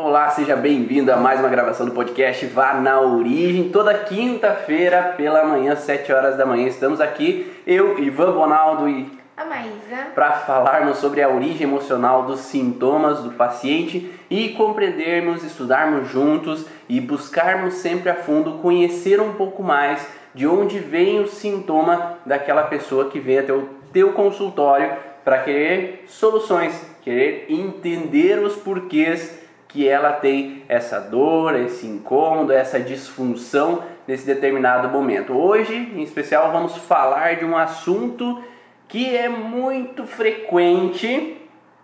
Olá, seja bem-vindo a mais uma gravação do podcast Vá na Origem. Toda quinta-feira pela manhã, 7 horas da manhã, estamos aqui, eu, Ivan Bonaldo e a Maísa, para falarmos sobre a origem emocional dos sintomas do paciente e compreendermos, estudarmos juntos e buscarmos sempre a fundo conhecer um pouco mais de onde vem o sintoma daquela pessoa que vem até o teu consultório para querer soluções, querer entender os porquês que ela tem essa dor, esse incômodo, essa disfunção nesse determinado momento. Hoje, em especial, vamos falar de um assunto que é muito frequente,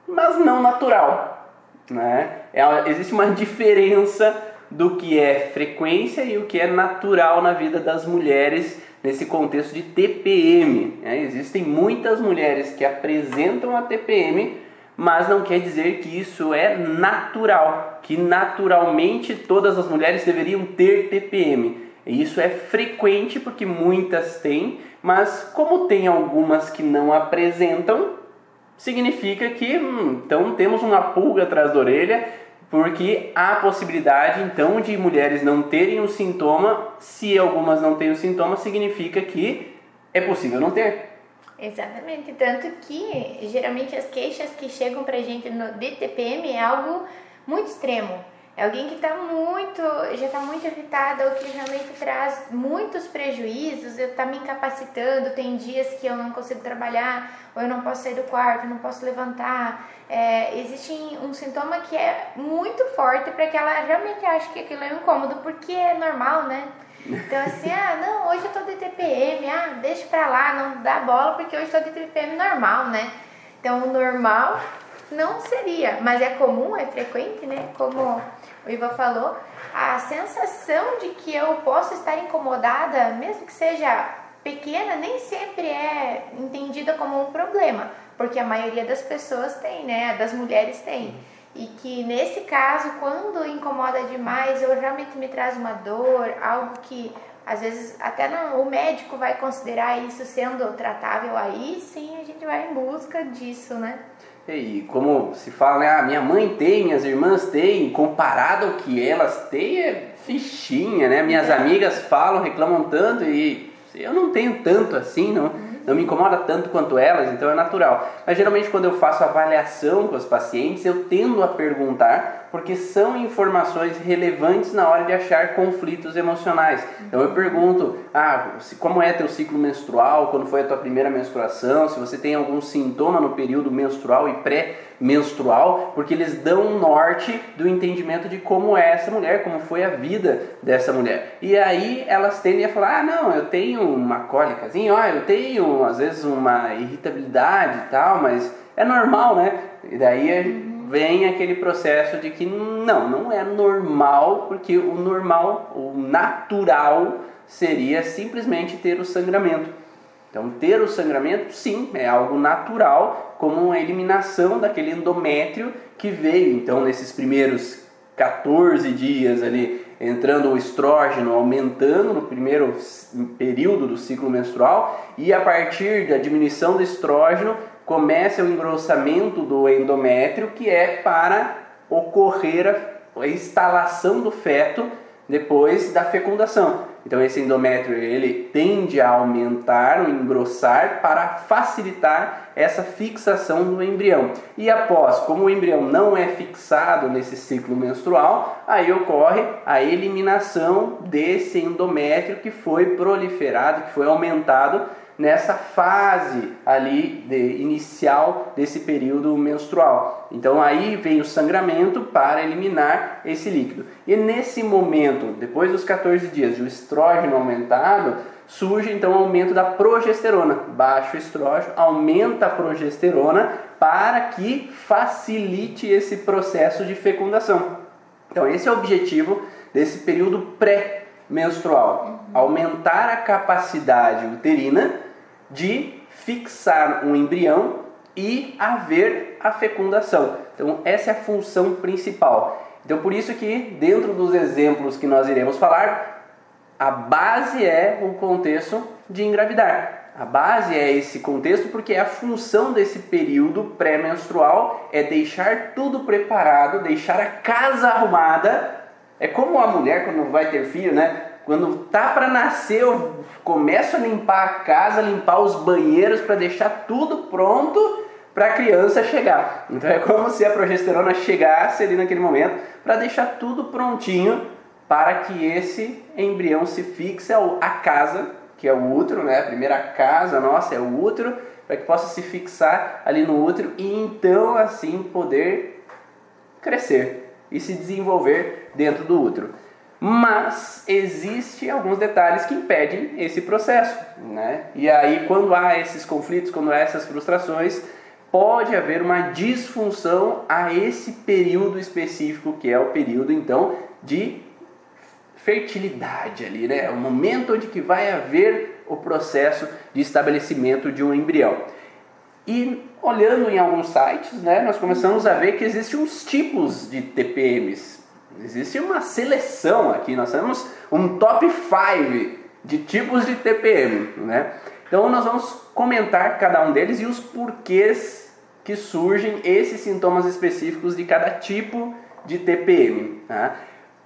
mas não natural. Né? É, existe uma diferença do que é frequência e o que é natural na vida das mulheres nesse contexto de TPM. Né? Existem muitas mulheres que apresentam a TPM mas não quer dizer que isso é natural, que naturalmente todas as mulheres deveriam ter TPM. Isso é frequente porque muitas têm, mas como tem algumas que não apresentam, significa que hum, então temos uma pulga atrás da orelha, porque há possibilidade então de mulheres não terem o sintoma, se algumas não têm o sintoma, significa que é possível não ter. Exatamente, tanto que geralmente as queixas que chegam pra gente no DTPM é algo muito extremo. É alguém que está muito, já está muito irritada ou que realmente traz muitos prejuízos, eu está me incapacitando, tem dias que eu não consigo trabalhar, ou eu não posso sair do quarto, não posso levantar. É, existe um sintoma que é muito forte para que ela realmente ache que aquilo é incômodo, porque é normal, né? Então assim, ah, não, hoje eu tô de TPM, ah, deixa pra lá, não dá bola porque hoje eu tô de TPM normal, né? Então o normal não seria, mas é comum, é frequente, né? Como o Iva falou, a sensação de que eu posso estar incomodada, mesmo que seja pequena, nem sempre é entendida como um problema, porque a maioria das pessoas tem, né? Das mulheres tem e que nesse caso, quando incomoda demais ou realmente me traz uma dor, algo que às vezes até não, o médico vai considerar isso sendo tratável, aí sim a gente vai em busca disso, né? E como se fala, né? Ah, minha mãe tem, minhas irmãs têm, comparado ao que elas têm, é fichinha, né? Minhas é. amigas falam, reclamam tanto e eu não tenho tanto assim, não. Não me incomoda tanto quanto elas, então é natural. Mas geralmente quando eu faço avaliação com os pacientes, eu tendo a perguntar, porque são informações relevantes na hora de achar conflitos emocionais. Então eu pergunto, ah, como é teu ciclo menstrual, quando foi a tua primeira menstruação, se você tem algum sintoma no período menstrual e pré-menstrual, porque eles dão um norte do entendimento de como é essa mulher, como foi a vida dessa mulher. E aí elas tendem a falar, ah, não, eu tenho uma cólicazinha, ó, eu tenho às vezes uma irritabilidade e tal, mas é normal, né? E daí vem aquele processo de que não, não é normal, porque o normal, o natural seria simplesmente ter o sangramento. Então, ter o sangramento, sim, é algo natural, como uma eliminação daquele endométrio que veio. Então, nesses primeiros 14 dias ali, entrando o estrógeno aumentando no primeiro período do ciclo menstrual e a partir da diminuição do estrógeno começa o engrossamento do endométrio que é para ocorrer a instalação do feto depois da fecundação. Então esse endométrio ele tende a aumentar ou engrossar para facilitar essa fixação do embrião. E após, como o embrião não é fixado nesse ciclo menstrual, aí ocorre a eliminação desse endométrio que foi proliferado, que foi aumentado nessa fase ali de, inicial desse período menstrual. Então aí vem o sangramento para eliminar esse líquido. E nesse momento, depois dos 14 dias, o estrógeno aumentado, surge então o aumento da progesterona. Baixo estrógeno aumenta a progesterona para que facilite esse processo de fecundação. Então esse é o objetivo desse período pré-menstrual, uhum. aumentar a capacidade uterina de fixar um embrião e haver a fecundação. Então, essa é a função principal. Então, por isso que dentro dos exemplos que nós iremos falar, a base é o contexto de engravidar. A base é esse contexto porque a função desse período pré-menstrual é deixar tudo preparado, deixar a casa arrumada. É como a mulher quando vai ter filho, né? Quando tá para nascer, eu começo a limpar a casa, limpar os banheiros para deixar tudo pronto para a criança chegar. Então é como se a progesterona chegasse ali naquele momento para deixar tudo prontinho para que esse embrião se fixe a casa, que é o útero, né? A primeira casa nossa é o útero, para que possa se fixar ali no útero e então assim poder crescer e se desenvolver dentro do útero. Mas existe alguns detalhes que impedem esse processo, né? E aí quando há esses conflitos, quando há essas frustrações, pode haver uma disfunção a esse período específico que é o período então de fertilidade ali, né? É o momento onde que vai haver o processo de estabelecimento de um embrião. E olhando em alguns sites, né, nós começamos a ver que existem uns tipos de TPMs. Existe uma seleção aqui, nós temos um top 5 de tipos de TPM, né? Então nós vamos comentar cada um deles e os porquês que surgem esses sintomas específicos de cada tipo de TPM. Tá?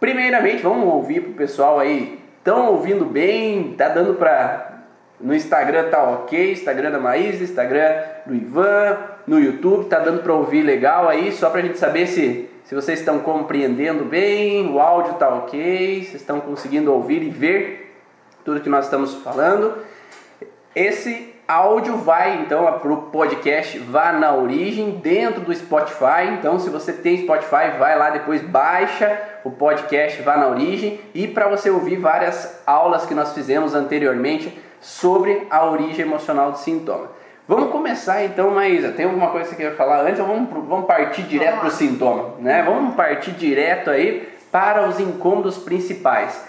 Primeiramente, vamos ouvir pro pessoal aí, estão ouvindo bem, tá dando para no Instagram tá ok, Instagram da Maísa, Instagram do Ivan, no YouTube tá dando para ouvir legal aí, só para a gente saber se se vocês estão compreendendo bem, o áudio tá ok, vocês estão conseguindo ouvir e ver tudo que nós estamos falando. Esse áudio vai então para o podcast Vá na Origem dentro do Spotify. Então, se você tem Spotify, vai lá depois, baixa o podcast Vá na Origem e para você ouvir várias aulas que nós fizemos anteriormente sobre a origem emocional do sintoma. Vamos começar então, Maísa. Tem alguma coisa que você quer falar antes ou vamos, vamos partir direto para o sintoma? Né? Vamos partir direto aí para os incômodos principais.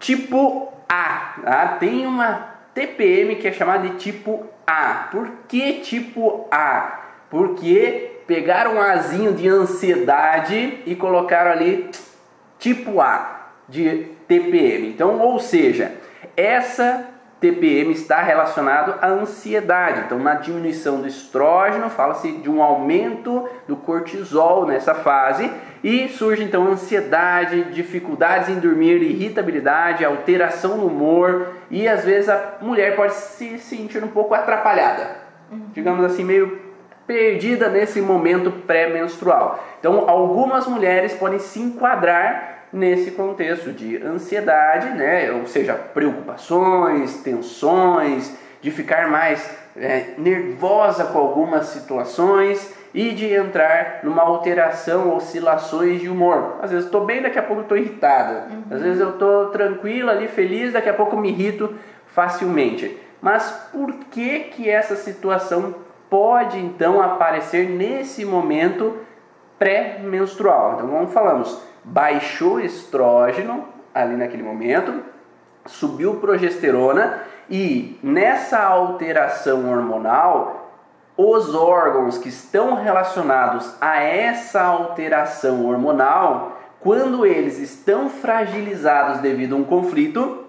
Tipo A, tá? tem uma TPM que é chamada de tipo A. Por que tipo A? Porque pegaram um azinho de ansiedade e colocaram ali tipo A de TPM. Então, ou seja, essa TPM está relacionado à ansiedade. Então, na diminuição do estrógeno, fala-se de um aumento do cortisol nessa fase e surge então ansiedade, dificuldades em dormir, irritabilidade, alteração no humor e às vezes a mulher pode se sentir um pouco atrapalhada, uhum. digamos assim, meio perdida nesse momento pré-menstrual. Então, algumas mulheres podem se enquadrar nesse contexto de ansiedade, né? ou seja, preocupações, tensões, de ficar mais é, nervosa com algumas situações e de entrar numa alteração, oscilações de humor. Às vezes estou bem, daqui a pouco estou irritada. Uhum. Às vezes eu estou tranquila ali, feliz, daqui a pouco me irrito facilmente. Mas por que que essa situação pode então aparecer nesse momento pré-menstrual? Então, como falamos, baixou estrógeno ali naquele momento, subiu progesterona e nessa alteração hormonal, os órgãos que estão relacionados a essa alteração hormonal, quando eles estão fragilizados devido a um conflito,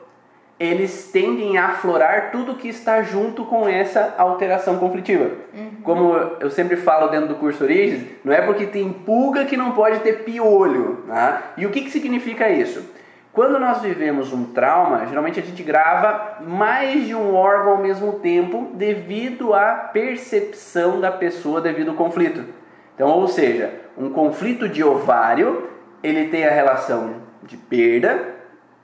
eles tendem a aflorar tudo que está junto com essa alteração conflitiva. Uhum. Como eu sempre falo dentro do curso Origens, não é porque tem pulga que não pode ter piolho. Né? E o que, que significa isso? Quando nós vivemos um trauma, geralmente a gente grava mais de um órgão ao mesmo tempo devido à percepção da pessoa devido ao conflito. Então, ou seja, um conflito de ovário, ele tem a relação de perda,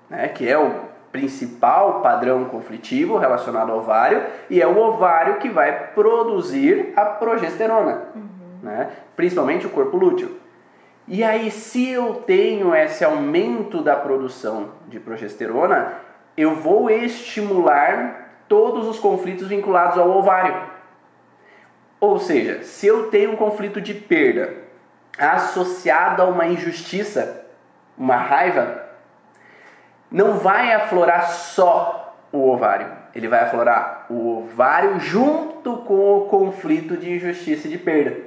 né, que é o principal padrão conflitivo relacionado ao ovário e é o ovário que vai produzir a progesterona, uhum. né? principalmente o corpo lúteo. E aí, se eu tenho esse aumento da produção de progesterona, eu vou estimular todos os conflitos vinculados ao ovário. Ou seja, se eu tenho um conflito de perda associado a uma injustiça, uma raiva, não vai aflorar só o ovário, ele vai aflorar o ovário junto com o conflito de injustiça e de perda.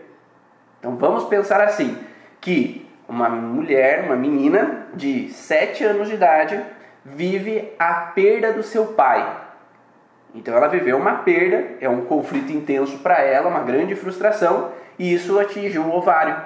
Então vamos pensar assim, que uma mulher, uma menina de 7 anos de idade, vive a perda do seu pai. Então ela viveu uma perda, é um conflito intenso para ela, uma grande frustração, e isso atingiu o ovário.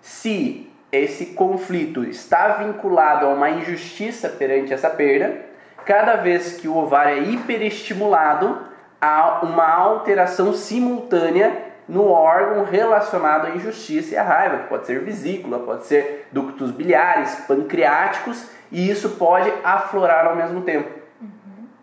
Se esse conflito está vinculado a uma injustiça perante essa perda, cada vez que o ovário é hiperestimulado, há uma alteração simultânea no órgão relacionado à injustiça e à raiva, que pode ser vesícula, pode ser ductos biliares, pancreáticos, e isso pode aflorar ao mesmo tempo.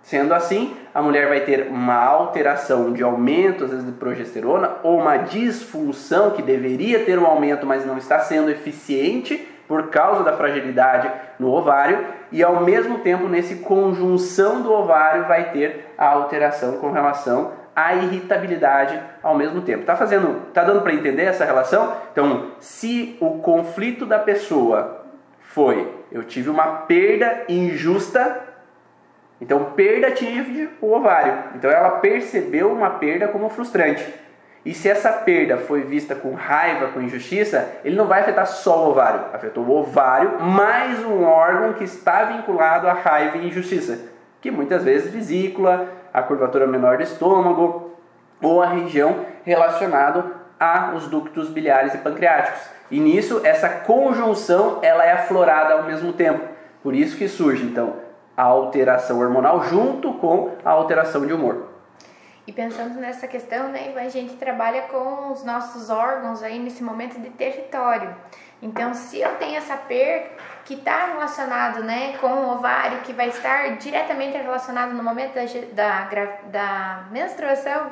Sendo assim, a mulher vai ter uma alteração de aumento, às vezes, de progesterona, ou uma disfunção que deveria ter um aumento, mas não está sendo eficiente por causa da fragilidade no ovário, e ao mesmo tempo, nesse conjunção do ovário, vai ter a alteração com relação à irritabilidade ao mesmo tempo. Tá fazendo, tá dando para entender essa relação? Então, se o conflito da pessoa foi eu tive uma perda injusta, então perda atinge o ovário. Então ela percebeu uma perda como frustrante. E se essa perda foi vista com raiva, com injustiça, ele não vai afetar só o ovário, afetou o ovário mais um órgão que está vinculado à raiva e injustiça, que muitas vezes vesícula, a curvatura menor do estômago ou a região relacionada aos ductos biliares e pancreáticos. E nisso essa conjunção ela é aflorada ao mesmo tempo. Por isso que surge então a alteração hormonal junto com a alteração de humor. E pensando nessa questão, né, a gente trabalha com os nossos órgãos aí nesse momento de território. Então, se eu tenho essa perda que está relacionado, né, com o ovário, que vai estar diretamente relacionado no momento da, da, da menstruação,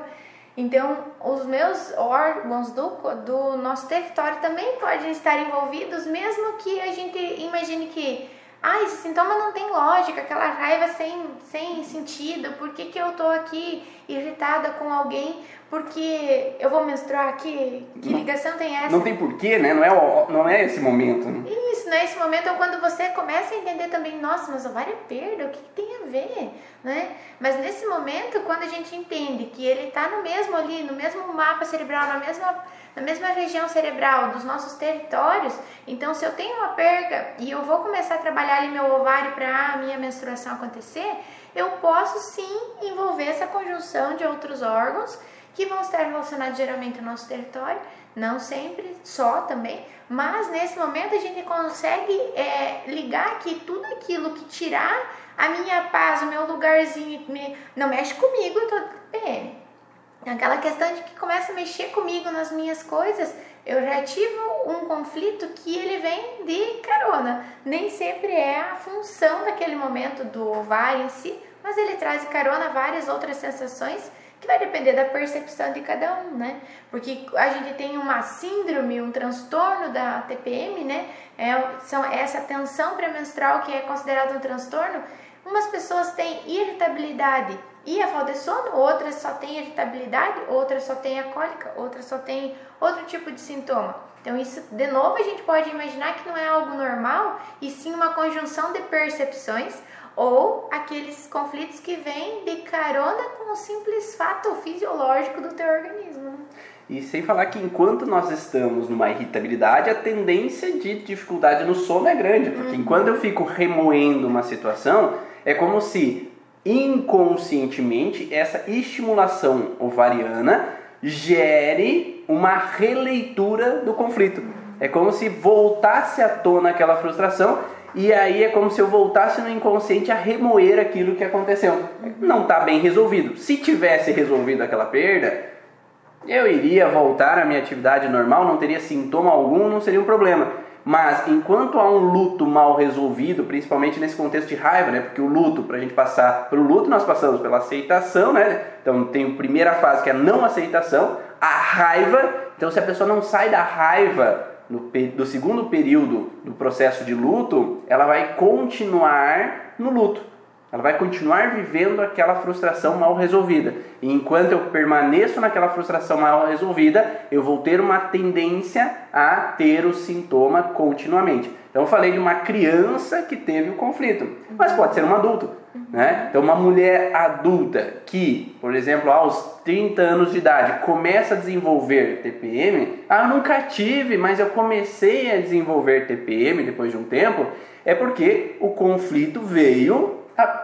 então os meus órgãos do, do nosso território também podem estar envolvidos, mesmo que a gente imagine que ah, esse sintoma não tem lógica, aquela raiva sem, sem sentido, por que, que eu tô aqui irritada com alguém? Porque eu vou menstruar aqui? Que ligação tem essa? Não tem porquê, né? Não é, não é esse momento. Né? Isso, não é esse momento é quando você começa a entender também, nossa, mas ovário é perda, o que, que tem a ver? Né? Mas nesse momento, quando a gente entende que ele está no mesmo ali, no mesmo mapa cerebral, na mesma na mesma região cerebral dos nossos territórios. Então, se eu tenho uma perda e eu vou começar a trabalhar ali meu ovário para a minha menstruação acontecer, eu posso sim envolver essa conjunção de outros órgãos que vão estar relacionados geralmente ao nosso território, não sempre, só também, mas nesse momento a gente consegue é, ligar que tudo aquilo que tirar a minha paz, o meu lugarzinho, me, não mexe comigo, eu tô PM. Aquela questão de que começa a mexer comigo nas minhas coisas, eu já tive um conflito que ele vem de carona. Nem sempre é a função daquele momento do ovário em si, mas ele traz carona várias outras sensações que vai depender da percepção de cada um, né? Porque a gente tem uma síndrome, um transtorno da TPM, né? É, são essa tensão pré-menstrual que é considerada um transtorno. Umas pessoas têm irritabilidade e a falta de sono, outras só têm irritabilidade, outras só têm a cólica, outras só têm outro tipo de sintoma. Então, isso, de novo, a gente pode imaginar que não é algo normal, e sim uma conjunção de percepções ou aqueles conflitos que vêm de carona com o simples fato fisiológico do teu organismo. E sem falar que enquanto nós estamos numa irritabilidade, a tendência de dificuldade no sono é grande, porque uhum. enquanto eu fico remoendo uma situação, é como se inconscientemente essa estimulação ovariana gere uma releitura do conflito. É como se voltasse à tona aquela frustração e aí é como se eu voltasse no inconsciente a remoer aquilo que aconteceu. Não está bem resolvido. Se tivesse resolvido aquela perda, eu iria voltar à minha atividade normal, não teria sintoma algum, não seria um problema. Mas enquanto há um luto mal resolvido, principalmente nesse contexto de raiva, né? Porque o luto, para a gente passar para o luto, nós passamos pela aceitação, né? Então tem a primeira fase que é a não aceitação, a raiva. Então se a pessoa não sai da raiva no, do segundo período do processo de luto, ela vai continuar no luto. Ela vai continuar vivendo aquela frustração mal resolvida. E enquanto eu permaneço naquela frustração mal resolvida, eu vou ter uma tendência a ter o sintoma continuamente. Então eu falei de uma criança que teve o conflito, mas pode ser um adulto. Né? Então uma mulher adulta que, por exemplo, aos 30 anos de idade começa a desenvolver TPM, ah, nunca tive, mas eu comecei a desenvolver TPM depois de um tempo, é porque o conflito veio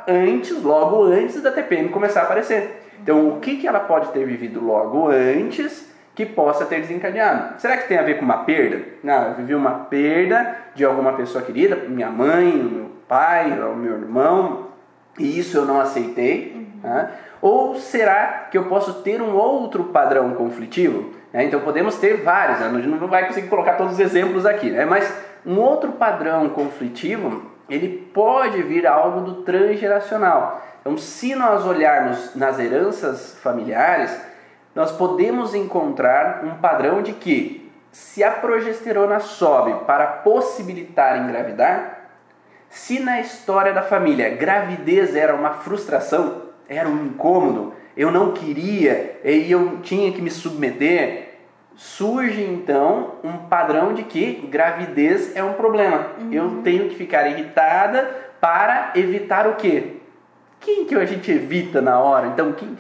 antes, logo antes da TPM começar a aparecer. Então, o que, que ela pode ter vivido logo antes que possa ter desencadeado? Será que tem a ver com uma perda? Não, eu vivi uma perda de alguma pessoa querida, minha mãe, meu pai, meu irmão, e isso eu não aceitei. Uhum. Né? Ou será que eu posso ter um outro padrão conflitivo? É, então podemos ter vários, né? a gente não vai conseguir colocar todos os exemplos aqui, né? mas um outro padrão conflitivo ele pode vir algo do transgeracional. Então, se nós olharmos nas heranças familiares, nós podemos encontrar um padrão de que se a progesterona sobe para possibilitar engravidar, se na história da família gravidez era uma frustração, era um incômodo, eu não queria e eu tinha que me submeter, surge então um padrão de que gravidez é um problema. Uhum. Eu tenho que ficar irritada para evitar o quê? Quem que a gente evita na hora? Então, quem,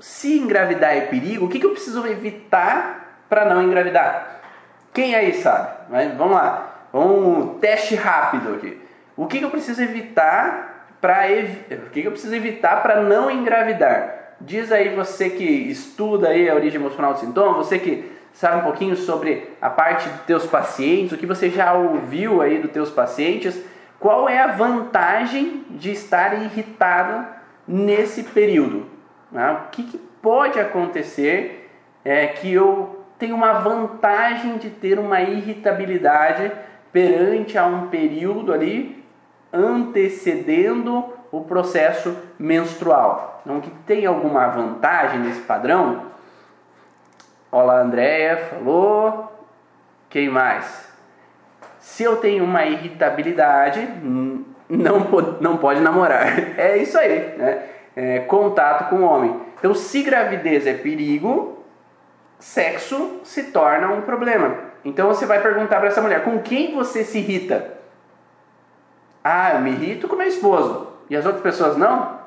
se engravidar é perigo, o que, que eu preciso evitar para não engravidar? Quem aí sabe? Mas, vamos lá, um teste rápido aqui. O que, que eu preciso evitar para ev... o que, que eu preciso evitar para não engravidar? Diz aí você que estuda aí a origem emocional do sintoma, você que sabe um pouquinho sobre a parte dos teus pacientes, o que você já ouviu aí dos teus pacientes, qual é a vantagem de estar irritado nesse período? Né? O que, que, pode acontecer é que eu tenho uma vantagem de ter uma irritabilidade perante a um período ali antecedendo o processo menstrual. Então, que tem alguma vantagem nesse padrão? Olá, Andréia falou. Quem mais? Se eu tenho uma irritabilidade, não, não pode namorar. É isso aí, né? É, contato com o homem. Então, se gravidez é perigo, sexo se torna um problema. Então, você vai perguntar para essa mulher: com quem você se irrita? Ah, eu me irrito com meu esposo. E as outras pessoas não?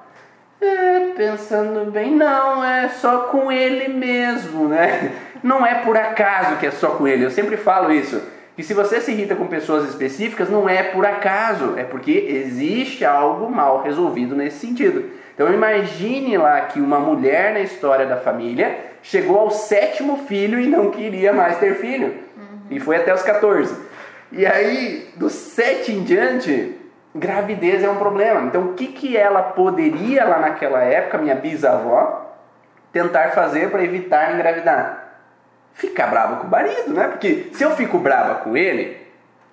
É, pensando bem, não, é só com ele mesmo, né? Não é por acaso que é só com ele. Eu sempre falo isso. Que se você se irrita com pessoas específicas, não é por acaso, é porque existe algo mal resolvido nesse sentido. Então imagine lá que uma mulher na história da família chegou ao sétimo filho e não queria mais ter filho. Uhum. E foi até os 14. E aí, dos sete em diante, gravidez é um problema. Então, o que, que ela poderia lá naquela época, minha bisavó, tentar fazer para evitar engravidar? Ficar brava com o marido, né? Porque se eu fico brava com ele,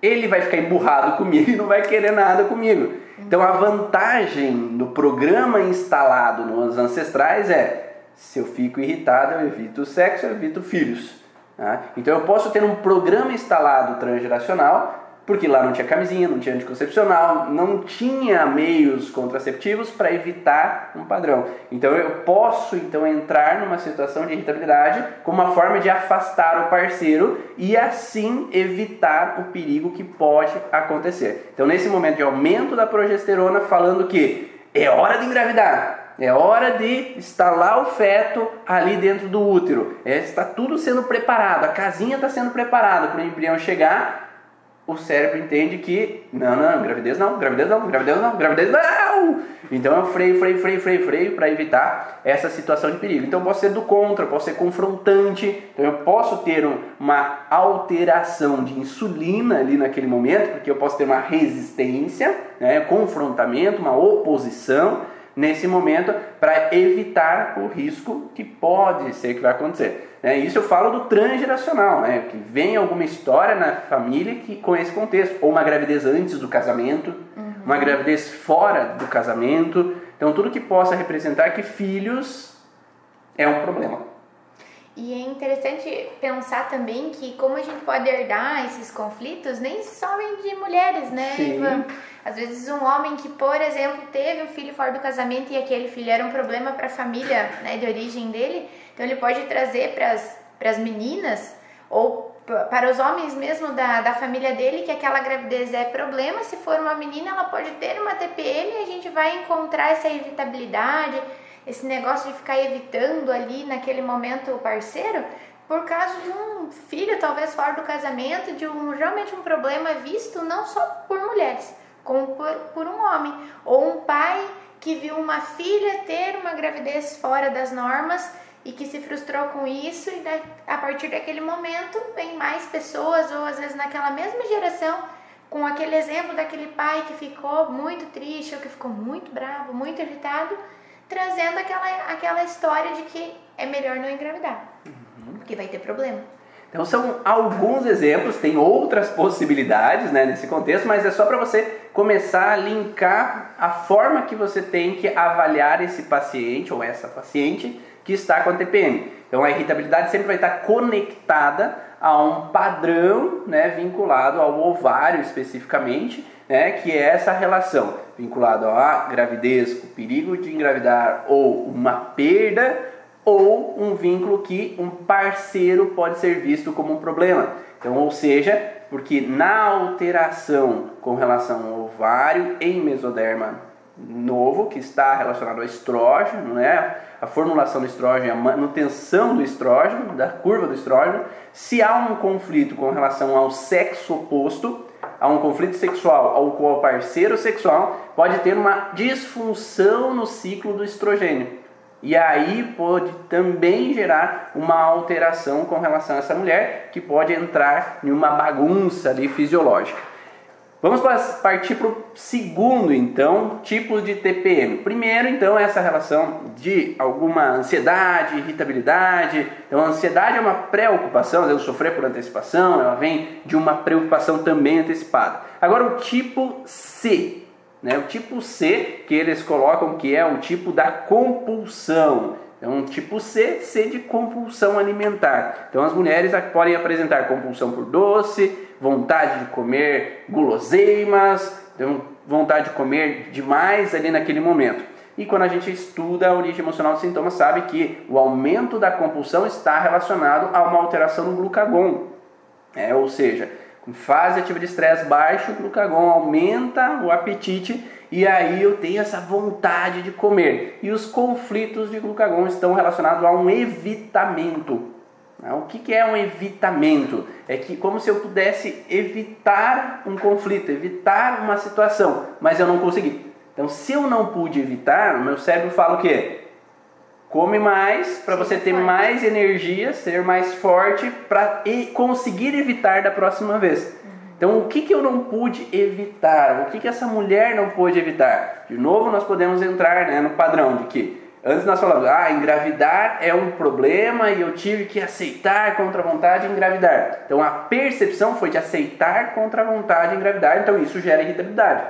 ele vai ficar emburrado comigo e não vai querer nada comigo. Então, a vantagem do programa instalado nos ancestrais é: se eu fico irritado, eu evito o sexo, eu evito filhos. Tá? Então, eu posso ter um programa instalado transgeracional porque lá não tinha camisinha, não tinha anticoncepcional, não tinha meios contraceptivos para evitar um padrão. Então eu posso então entrar numa situação de irritabilidade como uma forma de afastar o parceiro e assim evitar o perigo que pode acontecer. Então nesse momento de aumento da progesterona, falando que é hora de engravidar, é hora de instalar o feto ali dentro do útero. É, está tudo sendo preparado, a casinha está sendo preparada para o embrião chegar o cérebro entende que não, não, gravidez não, gravidez não, gravidez não, gravidez não. Então eu freio, freio, freio, freio, freio para evitar essa situação de perigo. Então eu posso ser do contra, posso ser confrontante, então eu posso ter uma alteração de insulina ali naquele momento, porque eu posso ter uma resistência, né, confrontamento, uma oposição nesse momento para evitar o risco que pode ser que vai acontecer. Né? Isso eu falo do transgeracional, né? que vem alguma história na família que com esse contexto, ou uma gravidez antes do casamento, uhum. uma gravidez fora do casamento, então tudo que possa representar que filhos é um problema. E é interessante pensar também que como a gente pode herdar esses conflitos, nem só vem de mulheres, né, Sim. Ivan? Às vezes um homem que, por exemplo, teve um filho fora do casamento e aquele filho era um problema para a família né, de origem dele, então ele pode trazer para as meninas ou para os homens mesmo da, da família dele que aquela gravidez é problema. Se for uma menina, ela pode ter uma TPM e a gente vai encontrar essa irritabilidade, esse negócio de ficar evitando ali naquele momento o parceiro, por causa de um filho talvez fora do casamento, de um realmente um problema visto não só por mulheres, como por, por um homem. Ou um pai que viu uma filha ter uma gravidez fora das normas e que se frustrou com isso e a partir daquele momento vem mais pessoas ou às vezes naquela mesma geração com aquele exemplo daquele pai que ficou muito triste ou que ficou muito bravo, muito irritado, trazendo aquela, aquela história de que é melhor não engravidar, uhum. porque vai ter problema. Então são alguns exemplos, tem outras possibilidades né, nesse contexto, mas é só para você começar a linkar a forma que você tem que avaliar esse paciente ou essa paciente que está com a TPM. Então a irritabilidade sempre vai estar conectada a um padrão né, vinculado ao ovário especificamente, né, que é essa relação vinculado à gravidez, o perigo de engravidar ou uma perda ou um vínculo que um parceiro pode ser visto como um problema. Então, ou seja, porque na alteração com relação ao ovário em mesoderma novo, que está relacionado ao estrógeno, né? a formulação do estrógeno, a manutenção do estrógeno, da curva do estrógeno, se há um conflito com relação ao sexo oposto, há um conflito sexual ao qual o parceiro sexual pode ter uma disfunção no ciclo do estrogênio. E aí pode também gerar uma alteração com relação a essa mulher, que pode entrar em uma bagunça ali fisiológica. Vamos partir para o segundo, então, tipo de TPM. Primeiro, então, essa relação de alguma ansiedade, irritabilidade. Então, a ansiedade é uma preocupação, eu sofrer por antecipação, ela vem de uma preocupação também antecipada. Agora, o tipo C, né? O tipo C, que eles colocam que é o tipo da compulsão. Então, tipo C, C de compulsão alimentar. Então, as mulheres podem apresentar compulsão por doce, vontade de comer guloseimas, vontade de comer demais ali naquele momento. E quando a gente estuda a origem emocional dos sintomas, sabe que o aumento da compulsão está relacionado a uma alteração no glucagon. É, ou seja, em fase ativa de estresse baixo, o glucagon aumenta o apetite e aí eu tenho essa vontade de comer. E os conflitos de glucagon estão relacionados a um evitamento. Né? O que é um evitamento? É que como se eu pudesse evitar um conflito, evitar uma situação, mas eu não consegui. Então, se eu não pude evitar, o meu cérebro fala o quê? Come mais para você ter mais energia, ser mais forte para conseguir evitar da próxima vez. Então, o que, que eu não pude evitar? O que, que essa mulher não pôde evitar? De novo, nós podemos entrar né, no padrão de que antes nós falamos, ah, engravidar é um problema e eu tive que aceitar contra a vontade engravidar. Então, a percepção foi de aceitar contra a vontade engravidar, então isso gera irritabilidade.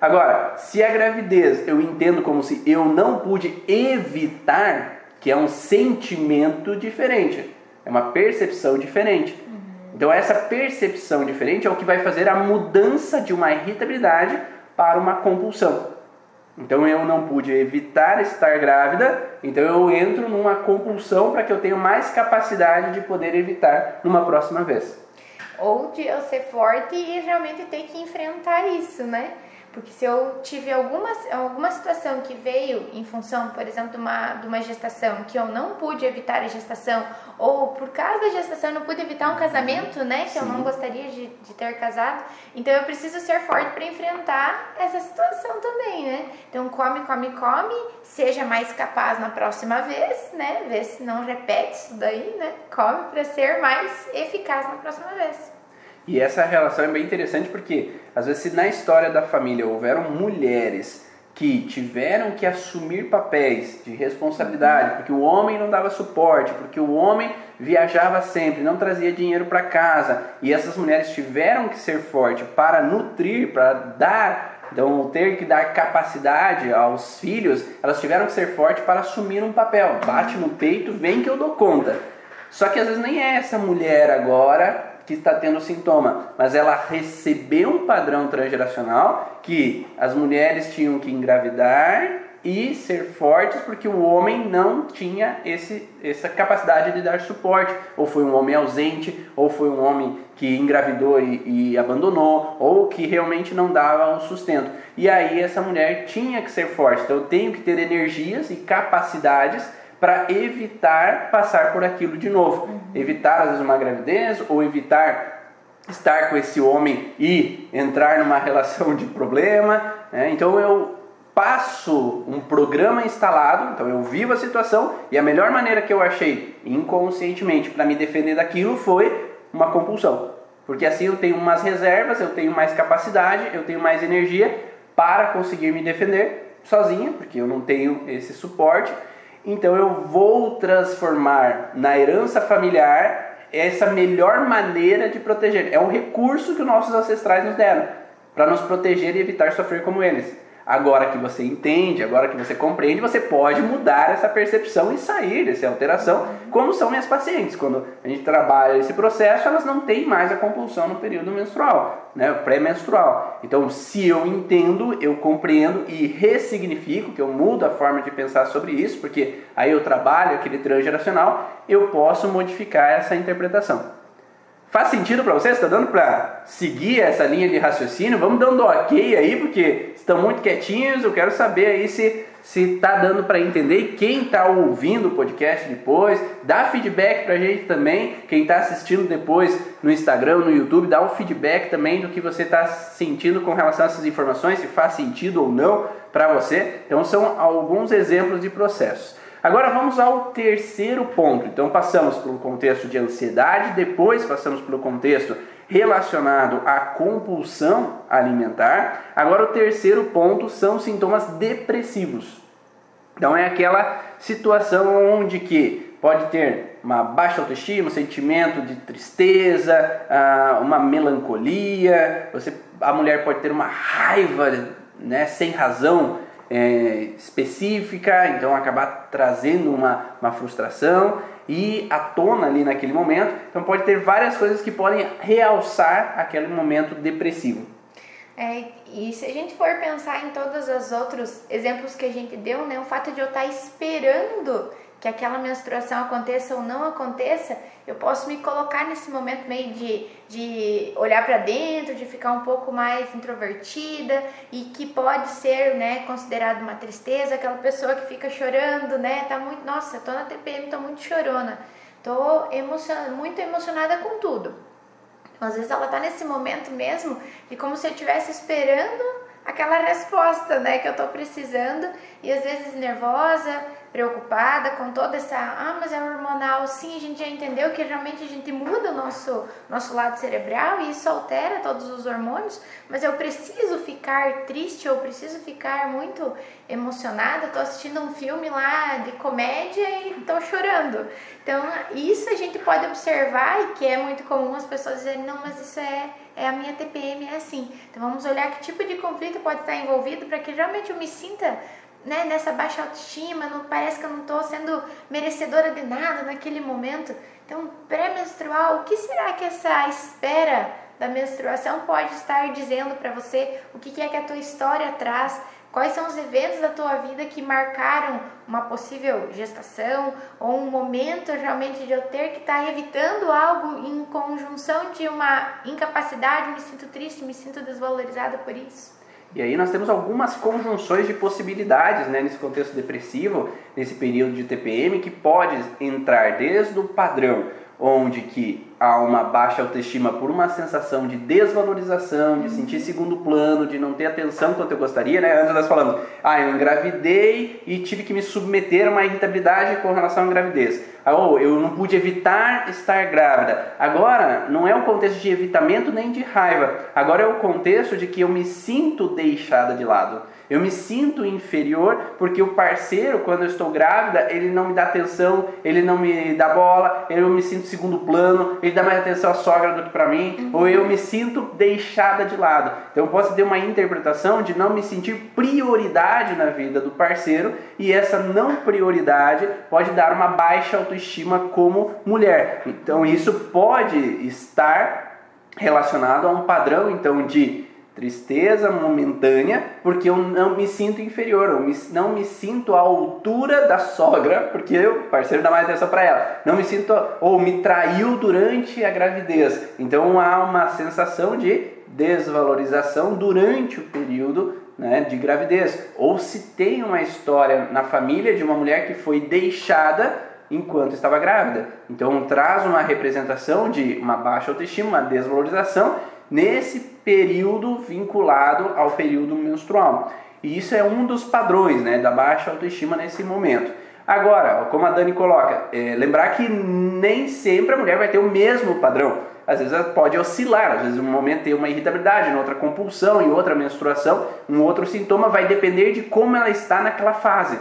Agora, se a gravidez eu entendo como se eu não pude evitar, que é um sentimento diferente, é uma percepção diferente. Uhum. Então, essa percepção diferente é o que vai fazer a mudança de uma irritabilidade para uma compulsão. Então, eu não pude evitar estar grávida, então eu entro numa compulsão para que eu tenha mais capacidade de poder evitar numa próxima vez. Ou de eu ser forte e realmente ter que enfrentar isso, né? Porque se eu tive alguma, alguma situação que veio em função, por exemplo, de uma, de uma gestação, que eu não pude evitar a gestação, ou por causa da gestação eu não pude evitar um casamento, né? Que Sim. eu não gostaria de, de ter casado. Então eu preciso ser forte para enfrentar essa situação também, né? Então come, come, come, seja mais capaz na próxima vez, né? Vê se não repete isso daí, né? Come para ser mais eficaz na próxima vez. E essa relação é bem interessante porque, às vezes, se na história da família houveram mulheres que tiveram que assumir papéis de responsabilidade, porque o homem não dava suporte, porque o homem viajava sempre, não trazia dinheiro para casa, e essas mulheres tiveram que ser fortes para nutrir, para dar, então ter que dar capacidade aos filhos, elas tiveram que ser fortes para assumir um papel. Bate no peito, vem que eu dou conta. Só que às vezes nem é essa mulher agora que está tendo sintoma, mas ela recebeu um padrão transgeracional que as mulheres tinham que engravidar e ser fortes porque o homem não tinha esse, essa capacidade de dar suporte. Ou foi um homem ausente, ou foi um homem que engravidou e, e abandonou, ou que realmente não dava o sustento. E aí essa mulher tinha que ser forte. Então eu tenho que ter energias e capacidades para evitar passar por aquilo de novo. Uhum. Evitar, às vezes, uma gravidez ou evitar estar com esse homem e entrar numa relação de problema. Né? Então eu passo um programa instalado, então eu vivo a situação e a melhor maneira que eu achei inconscientemente para me defender daquilo foi uma compulsão. Porque assim eu tenho umas reservas, eu tenho mais capacidade, eu tenho mais energia para conseguir me defender sozinha, porque eu não tenho esse suporte. Então eu vou transformar na herança familiar essa melhor maneira de proteger. É um recurso que os nossos ancestrais nos deram para nos proteger e evitar sofrer como eles. Agora que você entende, agora que você compreende, você pode mudar essa percepção e sair dessa alteração, como são minhas pacientes. Quando a gente trabalha esse processo, elas não têm mais a compulsão no período menstrual, né, pré-menstrual. Então, se eu entendo, eu compreendo e ressignifico, que eu mudo a forma de pensar sobre isso, porque aí eu trabalho aquele transgeracional, eu posso modificar essa interpretação. Faz sentido para vocês? Está dando para seguir essa linha de raciocínio? Vamos dando ok aí, porque estão muito quietinhos. Eu quero saber aí se se está dando para entender. E quem está ouvindo o podcast depois, dá feedback para a gente também. Quem está assistindo depois no Instagram, no YouTube, dá um feedback também do que você está sentindo com relação a essas informações, se faz sentido ou não para você. Então, são alguns exemplos de processos. Agora vamos ao terceiro ponto. Então passamos pelo contexto de ansiedade, depois passamos pelo contexto relacionado à compulsão alimentar. Agora o terceiro ponto são sintomas depressivos. Então é aquela situação onde que pode ter uma baixa autoestima, um sentimento de tristeza, ah, uma melancolia, você, a mulher pode ter uma raiva né, sem razão é, específica, então acabar trazendo uma, uma frustração e à tona ali naquele momento. Então pode ter várias coisas que podem realçar aquele momento depressivo. É, e se a gente for pensar em todos os outros exemplos que a gente deu, né, o fato de eu estar esperando que aquela menstruação aconteça ou não aconteça, eu posso me colocar nesse momento meio de, de olhar para dentro, de ficar um pouco mais introvertida e que pode ser, né, considerado uma tristeza, aquela pessoa que fica chorando, né, tá muito, nossa, tô na TPM, tô muito chorona, tô emocion, muito emocionada com tudo. Então, às vezes ela tá nesse momento mesmo de como se eu estivesse esperando aquela resposta, né, que eu tô precisando e às vezes nervosa, preocupada com toda essa, ah, mas é hormonal. Sim, a gente já entendeu que realmente a gente muda o nosso, nosso lado cerebral e isso altera todos os hormônios, mas eu preciso ficar triste, eu preciso ficar muito emocionada. Tô assistindo um filme lá de comédia e tô chorando. Então, isso a gente pode observar e que é muito comum as pessoas dizerem, não, mas isso é, é a minha TPM, é assim. Então, vamos olhar que tipo de conflito pode estar envolvido para que realmente eu me sinta né, nessa baixa autoestima, não, parece que eu não estou sendo merecedora de nada naquele momento. Então, pré-menstrual, o que será que essa espera da menstruação pode estar dizendo para você? O que, é que a tua história traz? Quais são os eventos da tua vida que marcaram uma possível gestação ou um momento realmente de eu ter que estar tá evitando algo em conjunção de uma incapacidade, me sinto triste, me sinto desvalorizada por isso? E aí nós temos algumas conjunções de possibilidades né, nesse contexto depressivo, nesse período de TPM, que pode entrar desde o padrão onde que há uma baixa autoestima por uma sensação de desvalorização, de sentir segundo plano, de não ter atenção quanto eu gostaria, né? Antes nós falamos, ah, eu engravidei e tive que me submeter a uma irritabilidade com relação à gravidez. Ah, ou eu não pude evitar estar grávida. Agora, não é o contexto de evitamento nem de raiva. Agora é o contexto de que eu me sinto deixada de lado. Eu me sinto inferior porque o parceiro, quando eu estou grávida, ele não me dá atenção, ele não me dá bola, eu me sinto segundo plano, ele dá mais atenção à sogra do que para mim, uhum. ou eu me sinto deixada de lado. Então eu posso ter uma interpretação de não me sentir prioridade na vida do parceiro e essa não prioridade pode dar uma baixa autoestima como mulher. Então isso pode estar relacionado a um padrão então de tristeza momentânea, porque eu não me sinto inferior, eu me, não me sinto à altura da sogra, porque o parceiro dá mais atenção para ela. Não me sinto ou me traiu durante a gravidez. Então há uma sensação de desvalorização durante o período né, de gravidez. Ou se tem uma história na família de uma mulher que foi deixada enquanto estava grávida. Então traz uma representação de uma baixa autoestima, uma desvalorização nesse período vinculado ao período menstrual. E isso é um dos padrões né, da baixa autoestima nesse momento. Agora, como a Dani coloca, é, lembrar que nem sempre a mulher vai ter o mesmo padrão. Às vezes ela pode oscilar, às vezes um momento tem uma irritabilidade, em outra compulsão, em outra menstruação, um outro sintoma vai depender de como ela está naquela fase.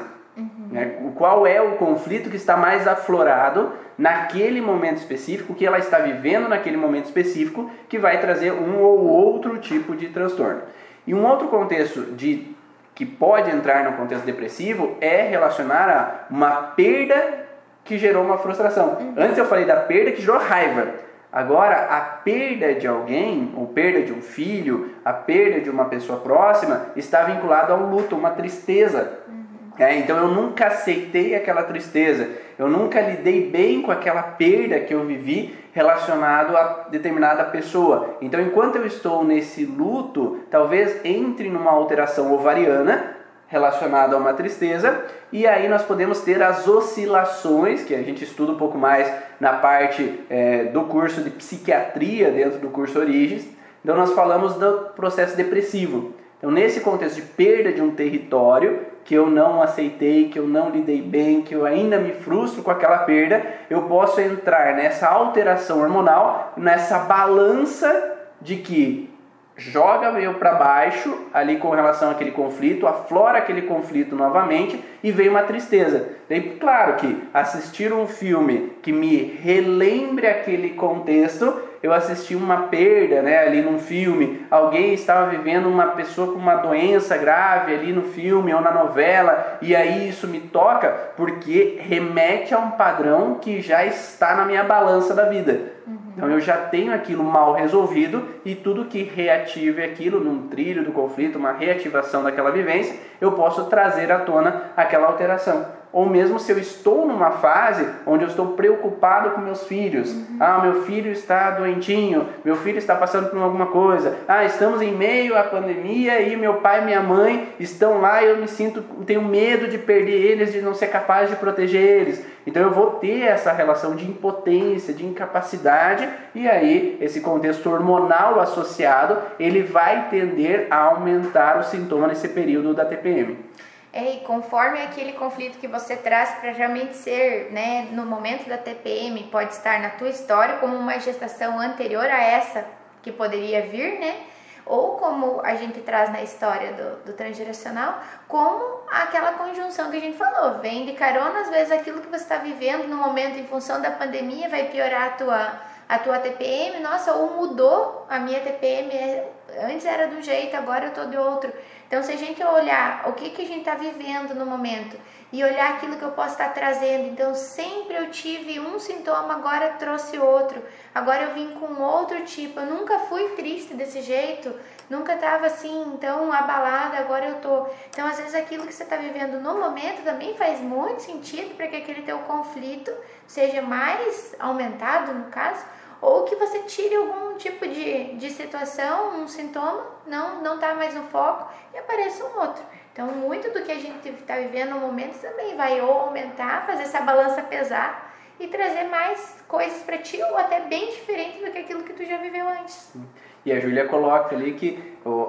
Né? Qual é o conflito que está mais aflorado naquele momento específico, que ela está vivendo naquele momento específico, que vai trazer um ou outro tipo de transtorno. E um outro contexto de que pode entrar no contexto depressivo é relacionar a uma perda que gerou uma frustração. Uhum. Antes eu falei da perda que gerou raiva. Agora, a perda de alguém, ou perda de um filho, a perda de uma pessoa próxima, está vinculada a um luto, uma tristeza. Uhum. É, então eu nunca aceitei aquela tristeza, eu nunca lidei bem com aquela perda que eu vivi relacionado a determinada pessoa. Então, enquanto eu estou nesse luto, talvez entre numa alteração ovariana relacionada a uma tristeza, e aí nós podemos ter as oscilações, que a gente estuda um pouco mais na parte é, do curso de psiquiatria dentro do curso Origens. Então, nós falamos do processo depressivo. Então, nesse contexto de perda de um território que eu não aceitei, que eu não lidei bem, que eu ainda me frustro com aquela perda, eu posso entrar nessa alteração hormonal, nessa balança de que joga eu para baixo ali com relação àquele conflito, aflora aquele conflito novamente e vem uma tristeza. Daí, claro que assistir um filme que me relembre aquele contexto, eu assisti uma perda, né, ali num filme, alguém estava vivendo uma pessoa com uma doença grave ali no filme ou na novela, e aí isso me toca porque remete a um padrão que já está na minha balança da vida. Uhum. Então eu já tenho aquilo mal resolvido e tudo que reative aquilo num trilho do conflito, uma reativação daquela vivência, eu posso trazer à tona aquela alteração ou mesmo se eu estou numa fase onde eu estou preocupado com meus filhos. Uhum. Ah, meu filho está doentinho, meu filho está passando por alguma coisa. Ah, estamos em meio à pandemia e meu pai e minha mãe estão lá e eu me sinto, tenho medo de perder eles, de não ser capaz de proteger eles. Então eu vou ter essa relação de impotência, de incapacidade e aí esse contexto hormonal associado, ele vai tender a aumentar o sintoma nesse período da TPM. É, e conforme aquele conflito que você traz para realmente ser, né, no momento da TPM, pode estar na tua história como uma gestação anterior a essa que poderia vir, né? Ou como a gente traz na história do, do transgeracional, como aquela conjunção que a gente falou, vem de carona, às vezes aquilo que você está vivendo no momento em função da pandemia vai piorar a tua, a tua TPM, nossa, ou mudou a minha TPM, é, antes era de um jeito, agora eu tô de outro. Então, se a gente olhar o que, que a gente está vivendo no momento e olhar aquilo que eu posso estar tá trazendo, então sempre eu tive um sintoma, agora trouxe outro, agora eu vim com outro tipo, eu nunca fui triste desse jeito, nunca estava assim, então abalada, agora eu tô. Então, às vezes aquilo que você está vivendo no momento também faz muito sentido para que aquele teu conflito seja mais aumentado, no caso, ou que você tire algum tipo de, de situação, um sintoma, não não está mais no foco e apareça um outro. Então, muito do que a gente está vivendo no momento também vai ou aumentar, fazer essa balança pesar e trazer mais coisas para ti ou até bem diferente do que aquilo que tu já viveu antes. E a Júlia coloca ali que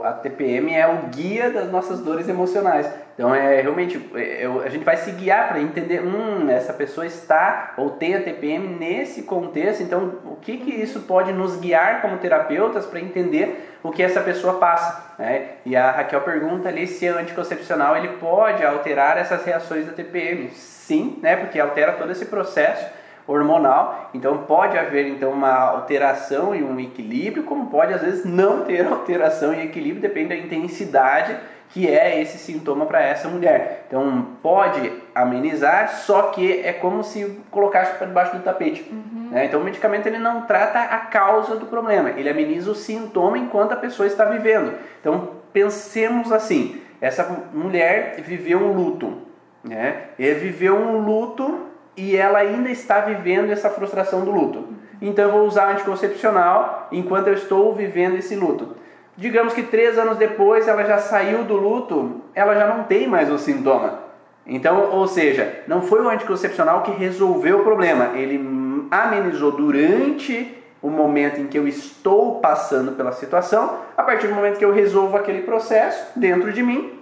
a TPM é o guia das nossas dores emocionais. Então é realmente é, a gente vai se guiar para entender, hum, essa pessoa está ou tem a TPM nesse contexto. Então o que que isso pode nos guiar como terapeutas para entender o que essa pessoa passa? Né? E a Raquel pergunta ali se o anticoncepcional ele pode alterar essas reações da TPM. Sim, né? Porque altera todo esse processo hormonal. Então pode haver então uma alteração e um equilíbrio, como pode às vezes não ter alteração e equilíbrio, depende da intensidade que é esse sintoma para essa mulher. Então pode amenizar, só que é como se colocasse para debaixo do tapete. Uhum. Né? Então o medicamento ele não trata a causa do problema, ele ameniza o sintoma enquanto a pessoa está vivendo. Então pensemos assim: essa mulher viveu um luto, né? E viveu um luto e ela ainda está vivendo essa frustração do luto. Então eu vou usar anticoncepcional enquanto eu estou vivendo esse luto. Digamos que três anos depois ela já saiu do luto, ela já não tem mais o sintoma. Então, ou seja, não foi o anticoncepcional que resolveu o problema, ele amenizou durante o momento em que eu estou passando pela situação, a partir do momento que eu resolvo aquele processo dentro de mim,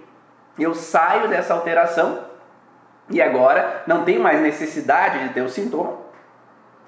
eu saio dessa alteração e agora não tenho mais necessidade de ter o sintoma,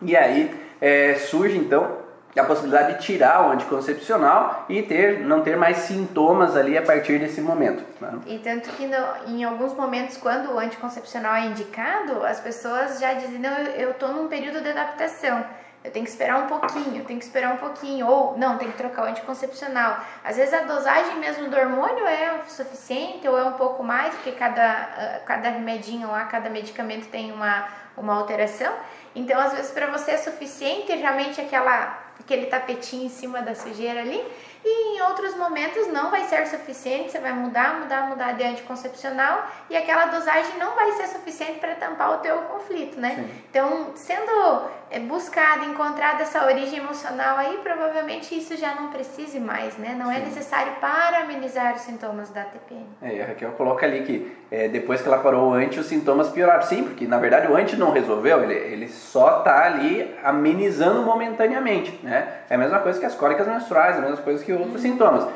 e aí é, surge então a possibilidade de tirar o anticoncepcional e ter, não ter mais sintomas ali a partir desse momento. Né? E tanto que no, em alguns momentos, quando o anticoncepcional é indicado, as pessoas já dizem, não, eu estou num período de adaptação. Eu tenho que esperar um pouquinho, eu tenho que esperar um pouquinho, ou não, tem que trocar o anticoncepcional. Às vezes a dosagem mesmo do hormônio é suficiente ou é um pouco mais, porque cada, ah, cada remedinho lá, cada medicamento tem uma, uma alteração. Então, às vezes, para você é suficiente realmente aquela aquele tapetinho em cima da sujeira ali. E em outros momentos não vai ser suficiente, você vai mudar, mudar, mudar de anticoncepcional e aquela dosagem não vai ser suficiente para tampar o teu conflito, né? Sim. Então, sendo é, buscado, encontrada essa origem emocional aí, provavelmente isso já não precise mais, né? Não é Sim. é necessário para amenizar os sintomas da TPM. É, a Raquel coloca ali que é, depois que ela parou o anti, os sintomas pioraram. Sim, porque na verdade o anti não resolveu, ele, ele só está ali amenizando momentaneamente, né? É a mesma coisa que as cólicas menstruais, a mesma coisa que outros sintomas.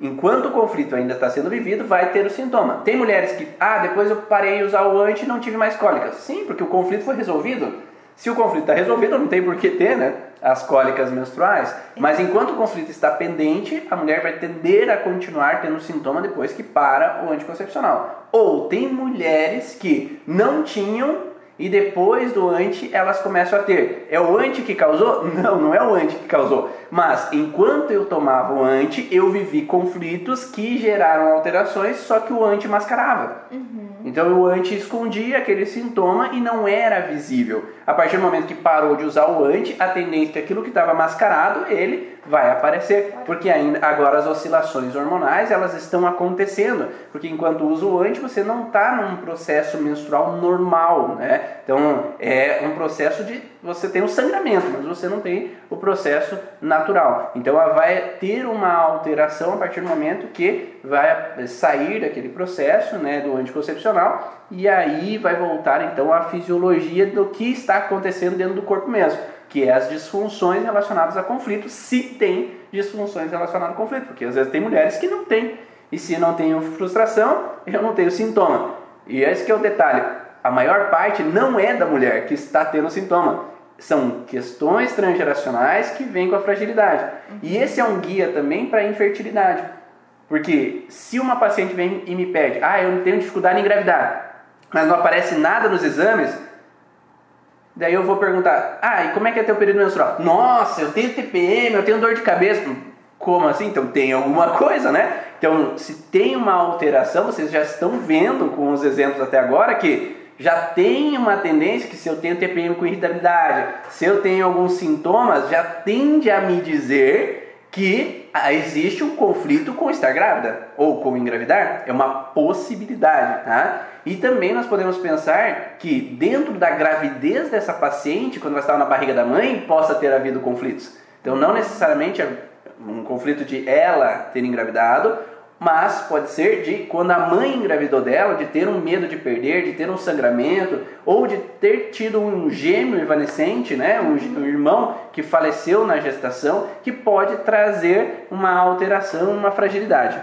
Enquanto o conflito ainda está sendo vivido, vai ter o sintoma. Tem mulheres que, ah, depois eu parei de usar o anti e não tive mais cólicas. Sim, porque o conflito foi resolvido. Se o conflito está resolvido, não tem por que ter, né? As cólicas menstruais. Mas enquanto o conflito está pendente, a mulher vai tender a continuar tendo sintoma depois que para o anticoncepcional. Ou tem mulheres que não tinham e depois do anti elas começam a ter. É o anti que causou? Não, não é o anti que causou. Mas enquanto eu tomava o anti, eu vivi conflitos que geraram alterações, só que o anti mascarava. Uhum. Então o anti escondia aquele sintoma e não era visível. A partir do momento que parou de usar o anti, a tendência é que aquilo que estava mascarado, ele vai aparecer, porque ainda agora as oscilações hormonais elas estão acontecendo, porque enquanto usa o anti você não está num processo menstrual normal, né? Então é um processo de você tem o sangramento, mas você não tem o processo natural. Então ela vai ter uma alteração a partir do momento que vai sair daquele processo, né, do anticoncepcional e aí vai voltar então à fisiologia do que está acontecendo dentro do corpo mesmo que é as disfunções relacionadas a conflito, se tem disfunções relacionadas a conflito, porque às vezes tem mulheres que não têm, e se não tenho frustração, eu não tenho sintoma. E esse que é o detalhe, a maior parte não é da mulher que está tendo sintoma, são questões transgeracionais que vêm com a fragilidade. E esse é um guia também para a infertilidade. Porque se uma paciente vem e me pede, ah, eu tenho dificuldade em engravidar, mas não aparece nada nos exames, Daí eu vou perguntar: ah, e como é que é teu período menstrual? Nossa, eu tenho TPM, eu tenho dor de cabeça. Como assim? Então tem alguma coisa, né? Então, se tem uma alteração, vocês já estão vendo com os exemplos até agora que já tem uma tendência que se eu tenho TPM com irritabilidade, se eu tenho alguns sintomas, já tende a me dizer que existe um conflito com estar grávida ou com engravidar. É uma possibilidade, tá? E também nós podemos pensar que dentro da gravidez dessa paciente, quando ela estava na barriga da mãe, possa ter havido conflitos. Então não necessariamente é um conflito de ela ter engravidado, mas pode ser de quando a mãe engravidou dela, de ter um medo de perder, de ter um sangramento, ou de ter tido um gêmeo evanescente, né? um, um irmão que faleceu na gestação, que pode trazer uma alteração, uma fragilidade.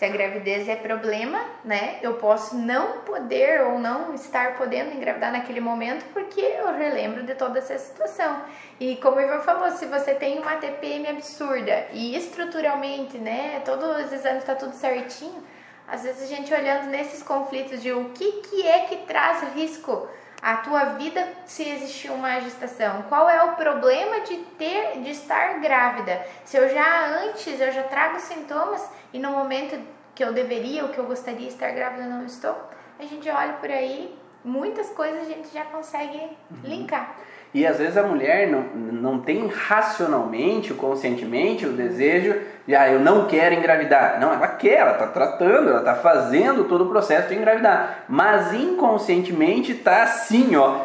Se a gravidez é problema, né? Eu posso não poder ou não estar podendo engravidar naquele momento porque eu relembro de toda essa situação. E como o Ivan falou, se você tem uma TPM absurda e estruturalmente, né, todos os exames está tudo certinho, às vezes a gente olhando nesses conflitos de o que, que é que traz risco à tua vida se existir uma gestação? Qual é o problema de ter de estar grávida? Se eu já antes eu já trago sintomas e no momento que eu deveria, ou que eu gostaria de estar grávida, não estou, a gente olha por aí, muitas coisas a gente já consegue uhum. linkar. E às vezes a mulher não, não tem racionalmente, conscientemente o desejo de, ah, eu não quero engravidar. Não, ela quer, ela está tratando, ela está fazendo todo o processo de engravidar. Mas inconscientemente está assim, ó,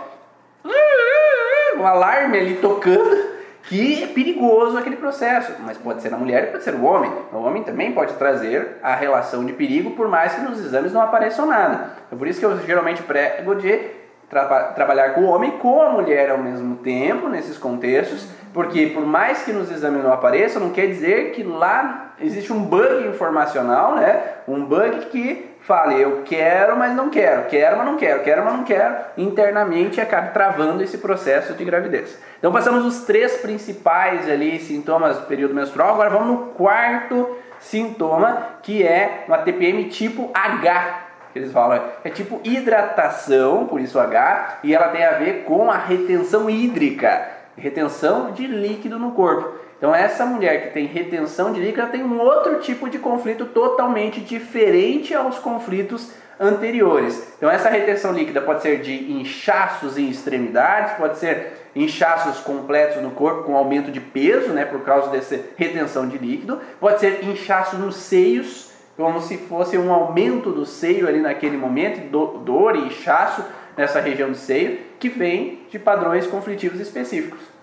um alarme ali tocando que é perigoso aquele processo, mas pode ser na mulher e pode ser o homem. O homem também pode trazer a relação de perigo, por mais que nos exames não apareça nada. É por isso que eu geralmente prego de tra trabalhar com o homem e com a mulher ao mesmo tempo, nesses contextos, porque por mais que nos exames não apareça, não quer dizer que lá existe um bug informacional, né? Um bug que fale eu quero, mas não quero, quero, mas não quero, quero, mas não quero, internamente acabe travando esse processo de gravidez. Então passamos os três principais ali sintomas do período menstrual, agora vamos no quarto sintoma, que é uma TPM tipo H, que eles falam, é tipo hidratação, por isso H, e ela tem a ver com a retenção hídrica, retenção de líquido no corpo. Então essa mulher que tem retenção de líquido tem um outro tipo de conflito totalmente diferente aos conflitos anteriores. Então essa retenção líquida pode ser de inchaços em extremidades, pode ser inchaços completos no corpo com aumento de peso, né, por causa dessa retenção de líquido, pode ser inchaço nos seios, como se fosse um aumento do seio ali naquele momento, dor e inchaço nessa região do seio, que vem de padrões conflitivos específicos.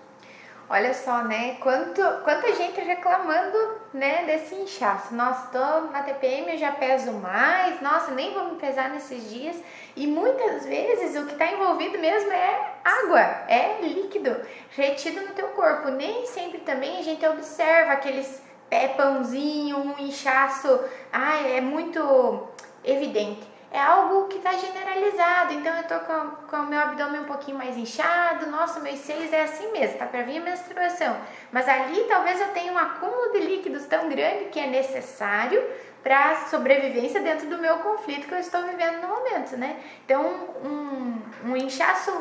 Olha só, né? Quanto, quanta gente reclamando, né, desse inchaço. Nossa, tô na TPM, eu já peso mais. Nossa, nem vou me pesar nesses dias. E muitas vezes o que está envolvido mesmo é água, é líquido retido no teu corpo. Nem sempre também a gente observa aqueles pé pãozinho, um inchaço. Ai, é muito evidente é algo que está generalizado. Então eu tô com, com o meu abdômen um pouquinho mais inchado, nossa, meus seios é assim mesmo, tá para vir a menstruação. Mas ali talvez eu tenha um acúmulo de líquidos tão grande que é necessário para sobrevivência dentro do meu conflito que eu estou vivendo no momento, né? Então um, um inchaço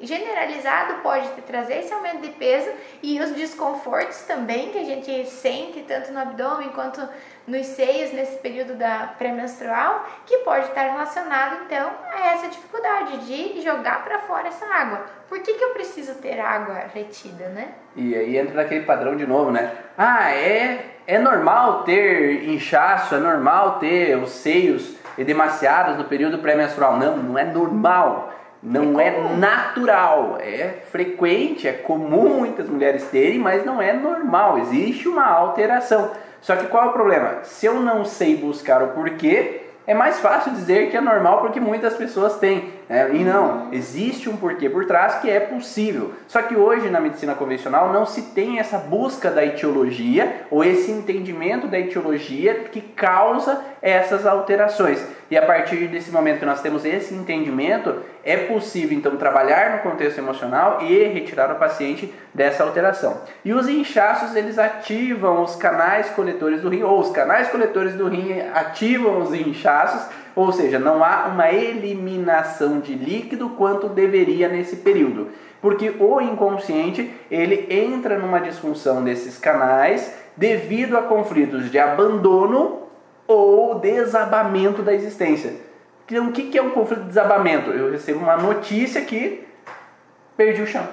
generalizado pode te trazer esse aumento de peso e os desconfortos também que a gente sente tanto no abdômen quanto nos seios nesse período da pré-menstrual, que pode estar relacionado então a essa dificuldade de jogar para fora essa água. Por que, que eu preciso ter água retida, né? E aí entra naquele padrão de novo, né? Ah, é, é normal ter inchaço, é normal ter os seios edemaciados no período pré-menstrual. Não, não é normal. Não é, é natural, é frequente, é comum muitas mulheres terem, mas não é normal, existe uma alteração. Só que qual é o problema? Se eu não sei buscar o porquê, é mais fácil dizer que é normal porque muitas pessoas têm. Né? E não, existe um porquê por trás que é possível. Só que hoje na medicina convencional não se tem essa busca da etiologia ou esse entendimento da etiologia que causa essas alterações. E a partir desse momento que nós temos esse entendimento, é possível então trabalhar no contexto emocional e retirar o paciente dessa alteração. E os inchaços eles ativam os canais coletores do rim, ou os canais coletores do rim ativam os inchaços, ou seja, não há uma eliminação de líquido quanto deveria nesse período. Porque o inconsciente ele entra numa disfunção desses canais devido a conflitos de abandono ou desabamento da existência. Então, o que é um conflito de desabamento? Eu recebo uma notícia que perdi o chão.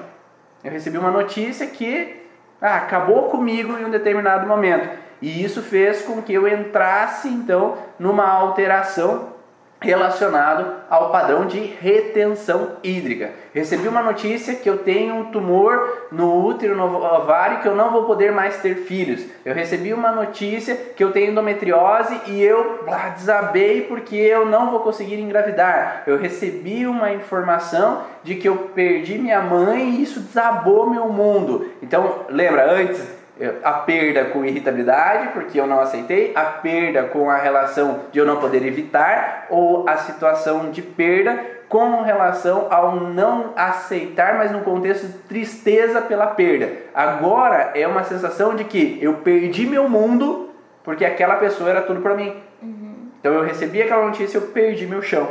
Eu recebi uma notícia que ah, acabou comigo em um determinado momento. E isso fez com que eu entrasse, então, numa alteração relacionado ao padrão de retenção hídrica. Recebi uma notícia que eu tenho um tumor no útero, no ovário, que eu não vou poder mais ter filhos. Eu recebi uma notícia que eu tenho endometriose e eu blá, desabei porque eu não vou conseguir engravidar. Eu recebi uma informação de que eu perdi minha mãe e isso desabou meu mundo. Então, lembra, antes a perda com irritabilidade, porque eu não aceitei, a perda com a relação de eu não poder evitar, ou a situação de perda com relação ao não aceitar, mas no contexto de tristeza pela perda. Agora é uma sensação de que eu perdi meu mundo porque aquela pessoa era tudo para mim. Uhum. Então eu recebi aquela notícia, eu perdi meu chão.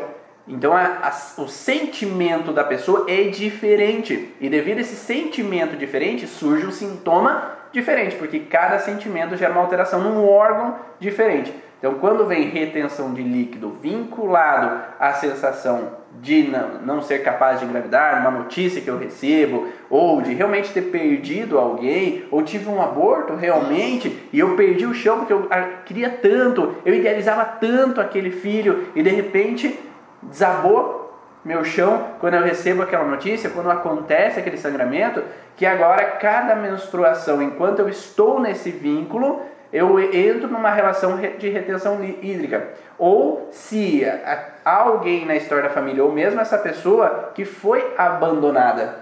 Então a, a, o sentimento da pessoa é diferente e devido a esse sentimento diferente surge um sintoma diferente, porque cada sentimento gera uma alteração num órgão diferente. Então, quando vem retenção de líquido vinculado à sensação de não, ser capaz de engravidar, uma notícia que eu recebo, ou de realmente ter perdido alguém, ou tive um aborto realmente e eu perdi o chão porque eu queria tanto, eu idealizava tanto aquele filho e de repente desabou meu chão quando eu recebo aquela notícia, quando acontece aquele sangramento, que agora cada menstruação, enquanto eu estou nesse vínculo, eu entro numa relação de retenção hídrica. Ou se alguém na história da família, ou mesmo essa pessoa que foi abandonada.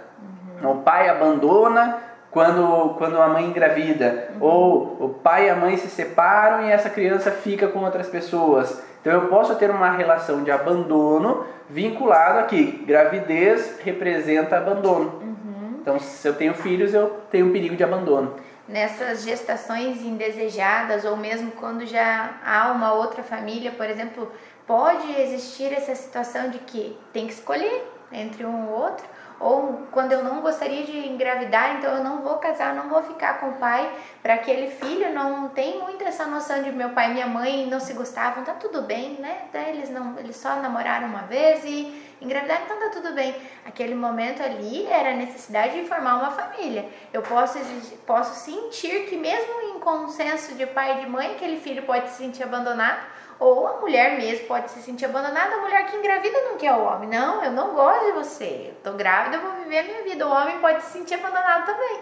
Uhum. O pai abandona quando, quando a mãe engravida, uhum. ou o pai e a mãe se separam e essa criança fica com outras pessoas. Então eu posso ter uma relação de abandono vinculado aqui. Gravidez representa abandono. Uhum. Então, se eu tenho filhos, eu tenho um perigo de abandono nessas gestações indesejadas ou mesmo quando já há uma outra família, por exemplo, pode existir essa situação de que tem que escolher entre um ou outro, ou quando eu não gostaria de engravidar, então eu não vou casar, não vou ficar com o pai, para aquele filho não tem muito essa noção de meu pai e minha mãe não se gostavam, tá tudo bem, né? Eles não, eles só namoraram uma vez e engravidar, então tá tudo bem. Aquele momento ali era a necessidade de formar uma família. Eu posso, posso sentir que mesmo em consenso de pai e de mãe, aquele filho pode se sentir abandonado, ou a mulher mesmo pode se sentir abandonada, a mulher que engravida não quer o homem. Não, eu não gosto de você. Eu tô grávida, eu vou viver a minha vida. O homem pode se sentir abandonado também.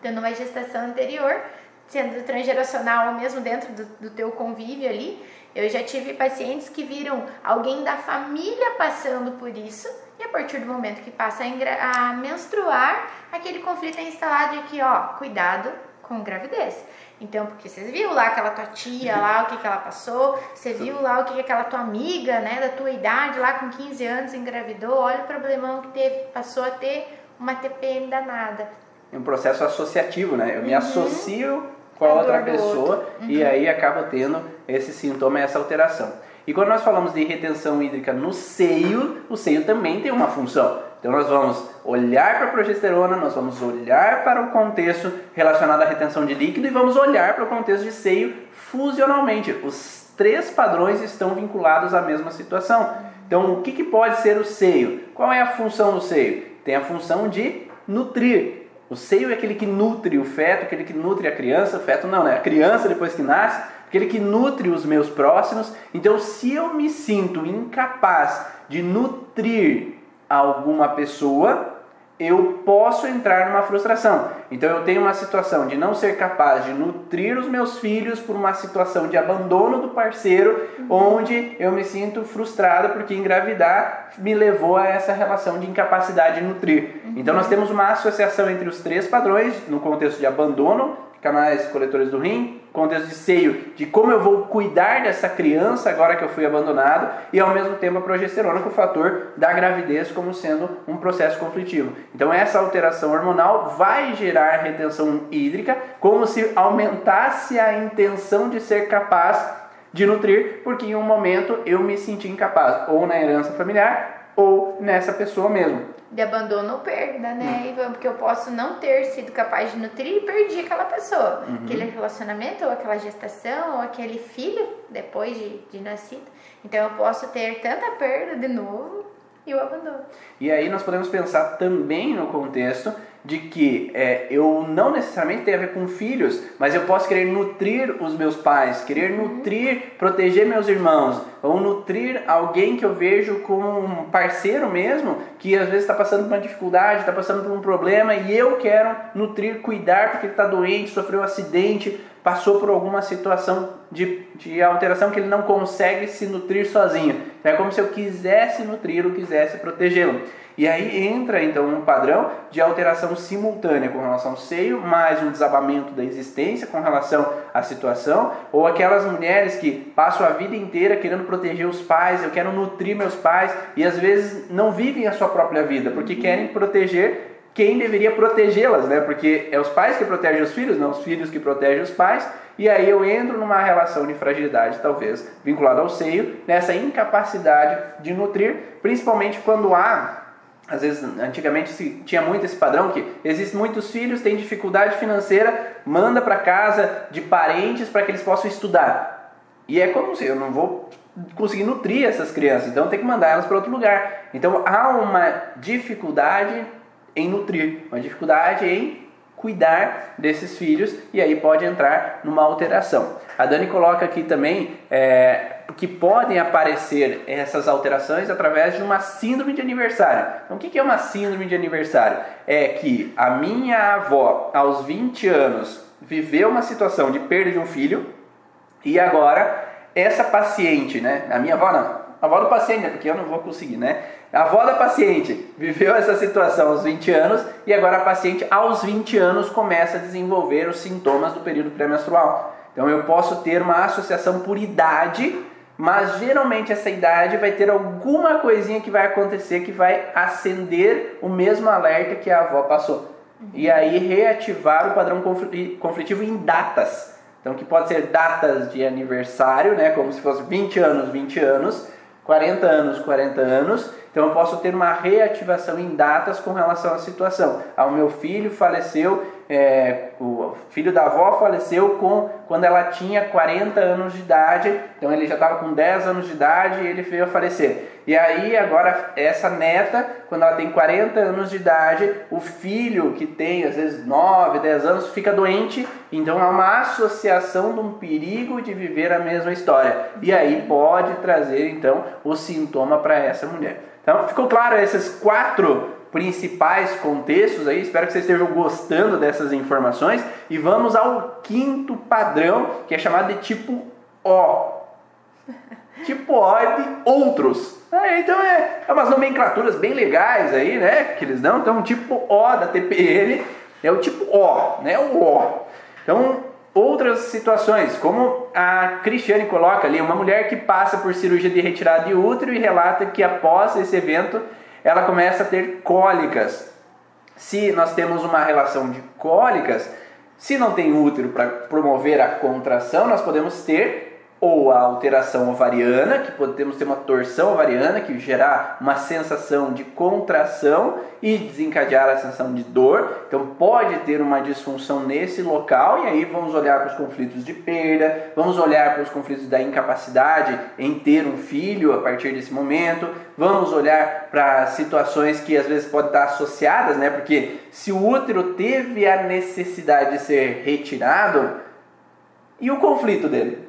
Tendo uma gestação anterior, sendo transgeracional ou mesmo dentro do, do teu convívio ali, eu já tive pacientes que viram alguém da família passando por isso e a partir do momento que passa a, a menstruar, aquele conflito é instalado de que, ó, cuidado com gravidez. Então, porque você viu lá aquela tua tia lá, o que, que ela passou, você viu lá o que, que aquela tua amiga, né, da tua idade lá com 15 anos engravidou, olha o problemão que teve, passou a ter uma TPM danada. É um processo associativo, né? Eu me uhum. associo com a outra pessoa uhum. e aí acaba tendo esse sintoma, essa alteração. E quando nós falamos de retenção hídrica no seio, o seio também tem uma função. Então nós vamos olhar para a progesterona, nós vamos olhar para o contexto relacionado à retenção de líquido e vamos olhar para o contexto de seio fusionalmente. Os três padrões estão vinculados à mesma situação. Então o que, que pode ser o seio? Qual é a função do seio? Tem a função de nutrir. O seio é aquele que nutre o feto, aquele que nutre a criança. O feto não, né? A criança depois que nasce, aquele que nutre os meus próximos. Então, se eu me sinto incapaz de nutrir alguma pessoa, eu posso entrar numa frustração. Então eu tenho uma situação de não ser capaz de nutrir os meus filhos por uma situação de abandono do parceiro, onde eu me sinto frustrado porque engravidar me levou a essa relação de incapacidade de nutrir. Então nós temos uma associação entre os três padrões no contexto de abandono, canais coletores do rim, contexto de seio, de como eu vou cuidar dessa criança agora que eu fui abandonado, e ao mesmo tempo a progesterona com o fator da gravidez como sendo um processo conflitivo. Então essa alteração hormonal vai gerar retenção hídrica, como se aumentasse a intenção de ser capaz de nutrir, porque em um momento eu me senti incapaz, ou na herança familiar, ou nessa pessoa mesmo de abandono ou perda, né, hum. Ivan? Porque eu posso não ter sido capaz de nutrir e perdi aquela pessoa. Uhum. Aquele relacionamento, ou aquela gestação, ou aquele filho depois de, de nascido. Então eu posso ter tanta perda de novo e o abandono. E aí nós podemos pensar também no contexto de que é, eu não necessariamente tenho a ver com filhos, mas eu posso querer nutrir os meus pais, querer uhum. nutrir, proteger meus irmãos, ou nutrir alguém que eu vejo como um parceiro mesmo, que às vezes está passando por uma dificuldade, está passando por um problema, e eu quero nutrir, cuidar porque ele está doente, sofreu um acidente, passou por alguma situação de, de alteração que ele não consegue se nutrir sozinho. É como se eu quisesse nutrir ou quisesse protegê-lo. E aí entra então um padrão de alteração simultânea com relação ao seio, mais um desabamento da existência com relação à situação, ou aquelas mulheres que passam a vida inteira querendo proteger os pais, eu quero nutrir meus pais, e às vezes não vivem a sua própria vida, porque querem proteger quem deveria protegê-las, né? Porque é os pais que protegem os filhos, não os filhos que protegem os pais. E aí eu entro numa relação de fragilidade, talvez vinculada ao seio, nessa incapacidade de nutrir, principalmente quando há às vezes, antigamente se tinha muito esse padrão que existem muitos filhos, têm dificuldade financeira, manda para casa de parentes para que eles possam estudar. E é como se eu não vou conseguir nutrir essas crianças, então tem que mandar elas para outro lugar. Então há uma dificuldade em nutrir, uma dificuldade em cuidar desses filhos e aí pode entrar numa alteração. A Dani coloca aqui também é, que podem aparecer essas alterações através de uma síndrome de aniversário. Então, o que é uma síndrome de aniversário? É que a minha avó, aos 20 anos, viveu uma situação de perda de um filho e agora essa paciente, né? A minha avó não, a avó do paciente, né? Porque eu não vou conseguir, né? A avó da paciente viveu essa situação aos 20 anos e agora a paciente aos 20 anos começa a desenvolver os sintomas do período pré-menstrual. Então eu posso ter uma associação por idade, mas geralmente essa idade vai ter alguma coisinha que vai acontecer que vai acender o mesmo alerta que a avó passou. E aí reativar o padrão conflitivo em datas. Então que pode ser datas de aniversário, né, como se fosse 20 anos, 20 anos, 40 anos, 40 anos então eu posso ter uma reativação em datas com relação à situação. Ah, o meu filho faleceu, é, o filho da avó faleceu com, quando ela tinha 40 anos de idade, então ele já estava com 10 anos de idade e ele veio a falecer. E aí agora essa neta, quando ela tem 40 anos de idade, o filho que tem às vezes 9, 10 anos fica doente, então há uma associação de um perigo de viver a mesma história. E aí pode trazer então o sintoma para essa mulher. Então, ficou claro esses quatro principais contextos aí. Espero que vocês estejam gostando dessas informações. E vamos ao quinto padrão, que é chamado de tipo O. tipo O é de outros. É, então é, é umas nomenclaturas bem legais aí, né? Que eles dão. Então, tipo O da TPM é o tipo O, né? O O. Então, outras situações, como a Cristiane coloca ali, uma mulher que passa por cirurgia de retirada de útero e relata que após esse evento ela começa a ter cólicas. Se nós temos uma relação de cólicas, se não tem útero para promover a contração, nós podemos ter ou a alteração ovariana, que podemos ter uma torção ovariana que gerar uma sensação de contração e desencadear a sensação de dor. Então pode ter uma disfunção nesse local e aí vamos olhar para os conflitos de perda, vamos olhar para os conflitos da incapacidade em ter um filho a partir desse momento, vamos olhar para situações que às vezes podem estar associadas, né? Porque se o útero teve a necessidade de ser retirado, e o conflito dele?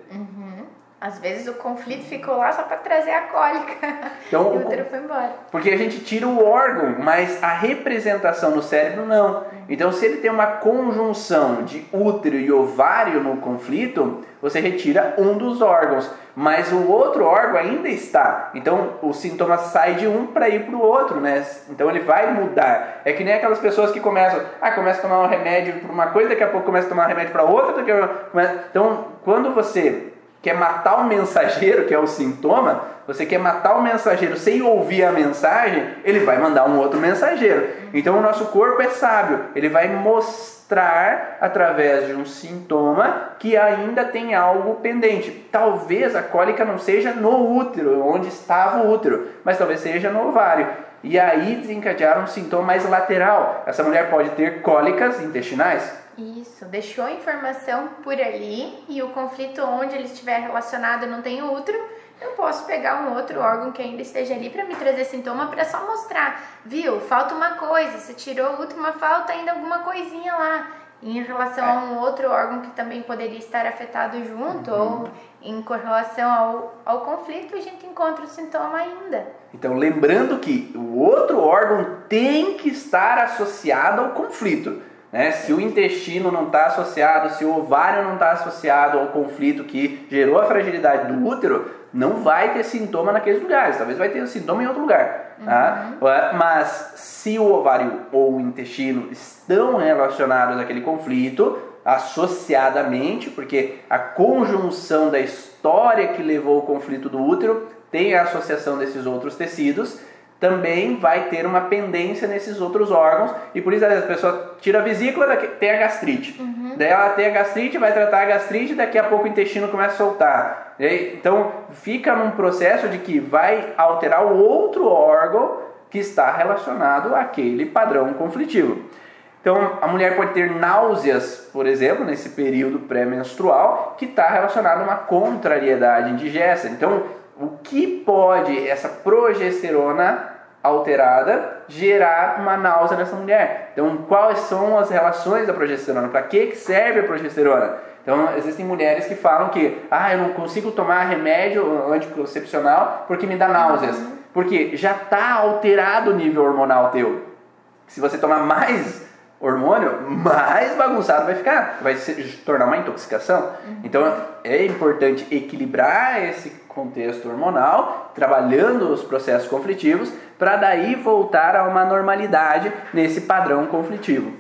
Às vezes o conflito ficou lá só para trazer a cólica. Então, e o útero foi embora. Porque a gente tira o órgão, mas a representação no cérebro não. Então, se ele tem uma conjunção de útero e ovário no conflito, você retira um dos órgãos, mas o outro órgão ainda está. Então, o sintoma sai de um para ir para o outro, né? Então, ele vai mudar. É que nem aquelas pessoas que começam, ah, começa a tomar um remédio para uma coisa, daqui a pouco começa a tomar um remédio para outra, daqui a pouco... Então, quando você quer matar o mensageiro, que é o sintoma, você quer matar o mensageiro sem ouvir a mensagem, ele vai mandar um outro mensageiro. Então o nosso corpo é sábio, ele vai mostrar através de um sintoma que ainda tem algo pendente. Talvez a cólica não seja no útero, onde estava o útero, mas talvez seja no ovário. E aí desencadear um sintoma mais lateral. Essa mulher pode ter cólicas intestinais, isso, deixou a informação por ali e o conflito onde ele estiver relacionado não tem útero, eu posso pegar um outro órgão que ainda esteja ali para me trazer sintoma para só mostrar, viu? Falta uma coisa, você tirou útero, mas falta ainda alguma coisinha lá. Em relação a um outro órgão que também poderia estar afetado junto, uhum. ou em correlação ao, ao conflito, a gente encontra o sintoma ainda. Então, lembrando que o outro órgão tem que estar associado ao conflito. Né? Se o intestino não está associado, se o ovário não está associado ao conflito que gerou a fragilidade do útero, não vai ter sintoma naqueles lugares. Talvez vai ter sintoma em outro lugar. Tá? Uhum. Mas se o ovário ou o intestino estão relacionados àquele conflito, associadamente, porque a conjunção da história que levou ao conflito do útero tem a associação desses outros tecidos, também vai ter uma pendência nesses outros órgãos e por isso a pessoa tira a vesícula, tem a gastrite. Uhum. Daí ela tem a gastrite, vai tratar a gastrite, daqui a pouco o intestino começa a soltar. Então fica num processo de que vai alterar o outro órgão que está relacionado àquele padrão conflitivo. Então, a mulher pode ter náuseas, por exemplo, nesse período pré-menstrual, que está relacionado a uma contrariedade indigesta. Então, o que pode essa progesterona alterada gerar uma náusea nessa mulher. Então, quais são as relações da progesterona? Para que, que serve a progesterona? Então, existem mulheres que falam que ah, eu não consigo tomar remédio anticoncepcional porque me dá náuseas. Porque já está alterado o nível hormonal teu. Se você tomar mais hormônio, mais bagunçado vai ficar. Vai se tornar uma intoxicação. Então, é importante equilibrar esse contexto hormonal, trabalhando os processos conflitivos, para daí voltar a uma normalidade nesse padrão conflitivo.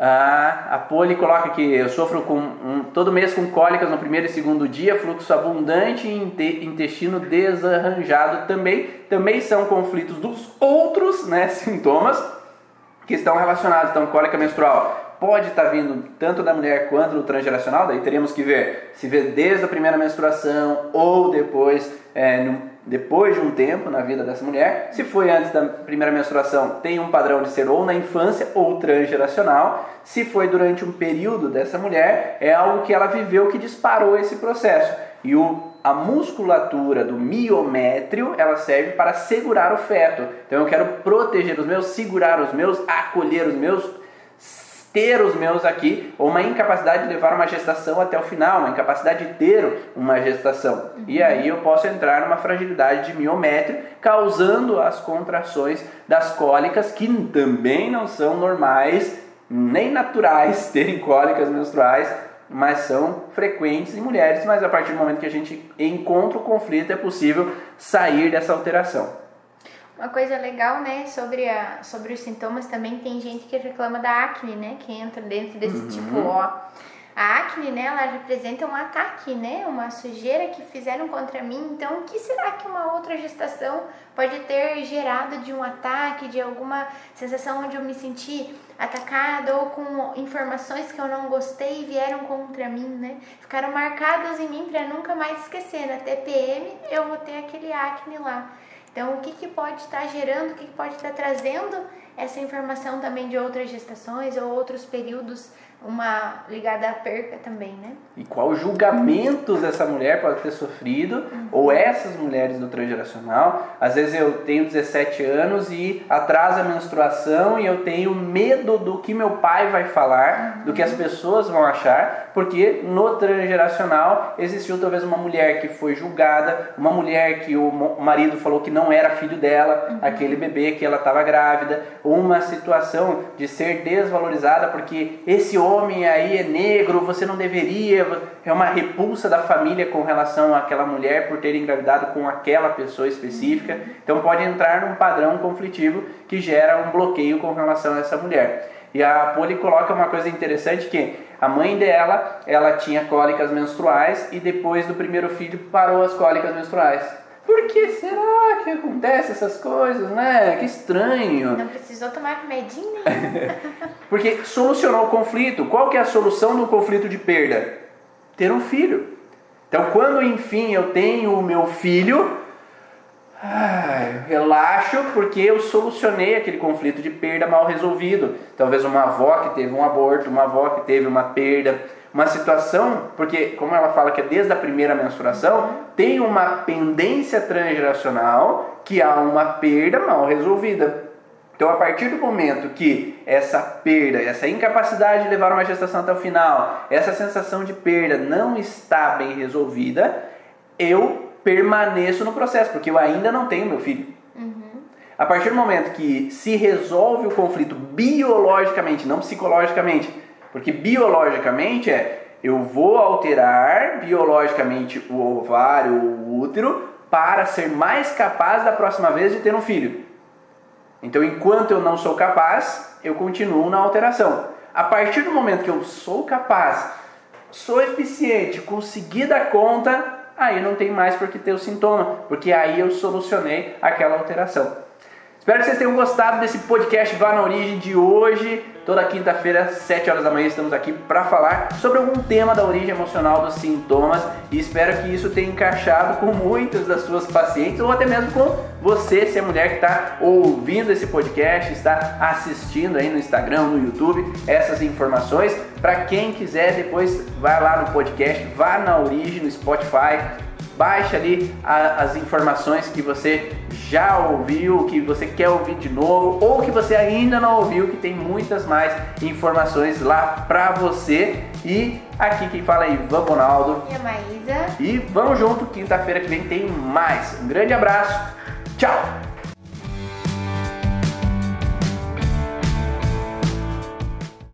Ah, a Poli coloca que eu sofro com um, todo mês com cólicas no primeiro e segundo dia, fluxo abundante e intestino desarranjado também. Também são conflitos dos outros né, sintomas que estão relacionados. Então, cólica menstrual pode estar vindo tanto da mulher quanto do transgeracional, daí teríamos que ver se vê desde a primeira menstruação ou depois, é, depois de um tempo na vida dessa mulher. Se foi antes da primeira menstruação, tem um padrão de ser ou na infância ou transgeracional. Se foi durante um período dessa mulher, é algo que ela viveu que disparou esse processo. E o, a musculatura do miométrio, ela serve para segurar o feto. Então eu quero proteger os meus, segurar os meus, acolher os meus, ter os meus aqui, ou uma incapacidade de levar uma gestação até o final, uma incapacidade de ter uma gestação. Uhum. E aí eu posso entrar numa fragilidade de miométrio, causando as contrações das cólicas, que também não são normais, nem naturais terem cólicas menstruais, mas são frequentes em mulheres, mas a partir do momento que a gente encontra o conflito é possível sair dessa alteração. Uma coisa legal, né, sobre, a, sobre os sintomas também tem gente que reclama da acne, né, que entra dentro desse uhum. tipo O. A acne, né, ela representa um ataque, né, uma sujeira que fizeram contra mim. Então, o que será que uma outra gestação pode ter gerado de um ataque, de alguma sensação onde eu me senti atacada ou com informações que eu não gostei e vieram contra mim, né? Ficaram marcadas em mim para nunca mais esquecer. Na TPM eu vou ter aquele acne lá. Então, o que, que pode estar gerando, o que, que pode estar trazendo essa informação também de outras gestações ou outros períodos uma ligada à perca também, né? E qual julgamentos essa mulher pode ter sofrido, uhum. ou essas mulheres do transgeracional. Às vezes eu tenho 17 anos e atrasa a menstruação e eu tenho medo do que meu pai vai falar, uhum. do que as pessoas vão achar, porque no transgeracional existiu talvez uma mulher que foi julgada, uma mulher que o marido falou que não era filho dela, uhum. aquele bebê que ela estava grávida, uma situação de ser desvalorizada porque esse homem aí é negro, você não deveria, é uma repulsa da família com relação àquela mulher por ter engravidado com aquela pessoa específica. Então pode entrar num padrão conflitivo que gera um bloqueio com relação a essa mulher. E a Poli coloca uma coisa interessante que a mãe dela, ela tinha cólicas menstruais e depois do primeiro filho parou as cólicas menstruais. Por que será que acontece essas coisas, né? Que estranho. Não precisou tomar remedinho Porque solucionou o conflito. Qual que é a solução do conflito de perda? Ter um filho. Então, quando enfim eu tenho o meu filho, ai, relaxo porque eu solucionei aquele conflito de perda mal resolvido. Talvez uma avó que teve um aborto, uma avó que teve uma perda, uma situação, porque como ela fala que é desde a primeira menstruação, tem uma pendência transgeracional que há uma perda mal resolvida. Então, a partir do momento que essa perda, essa incapacidade de levar uma gestação até o final, essa sensação de perda não está bem resolvida, eu permaneço no processo, porque eu ainda não tenho meu filho. Uhum. A partir do momento que se resolve o conflito biologicamente, não psicologicamente, porque biologicamente é eu vou alterar biologicamente o ovário, o útero, para ser mais capaz da próxima vez de ter um filho. Então, enquanto eu não sou capaz, eu continuo na alteração. A partir do momento que eu sou capaz, sou eficiente, consegui dar conta, aí não tem mais por que ter o sintoma, porque aí eu solucionei aquela alteração. Espero que vocês tenham gostado desse podcast Vá na Origem de hoje. Toda quinta-feira, 7 horas da manhã, estamos aqui para falar sobre algum tema da origem emocional dos sintomas e espero que isso tenha encaixado com muitas das suas pacientes ou até mesmo com você, se é mulher que está ouvindo esse podcast, está assistindo aí no Instagram, no YouTube, essas informações. Para quem quiser, depois vai lá no podcast, vá na origem, no Spotify, baixe ali a, as informações que você já ouviu, que você quer ouvir de novo ou que você ainda não ouviu, que tem muitas mais informações lá pra você. E aqui quem fala é Ivan Bonaldo. E a Maísa. E vamos junto, quinta-feira que vem tem mais. Um grande abraço, tchau!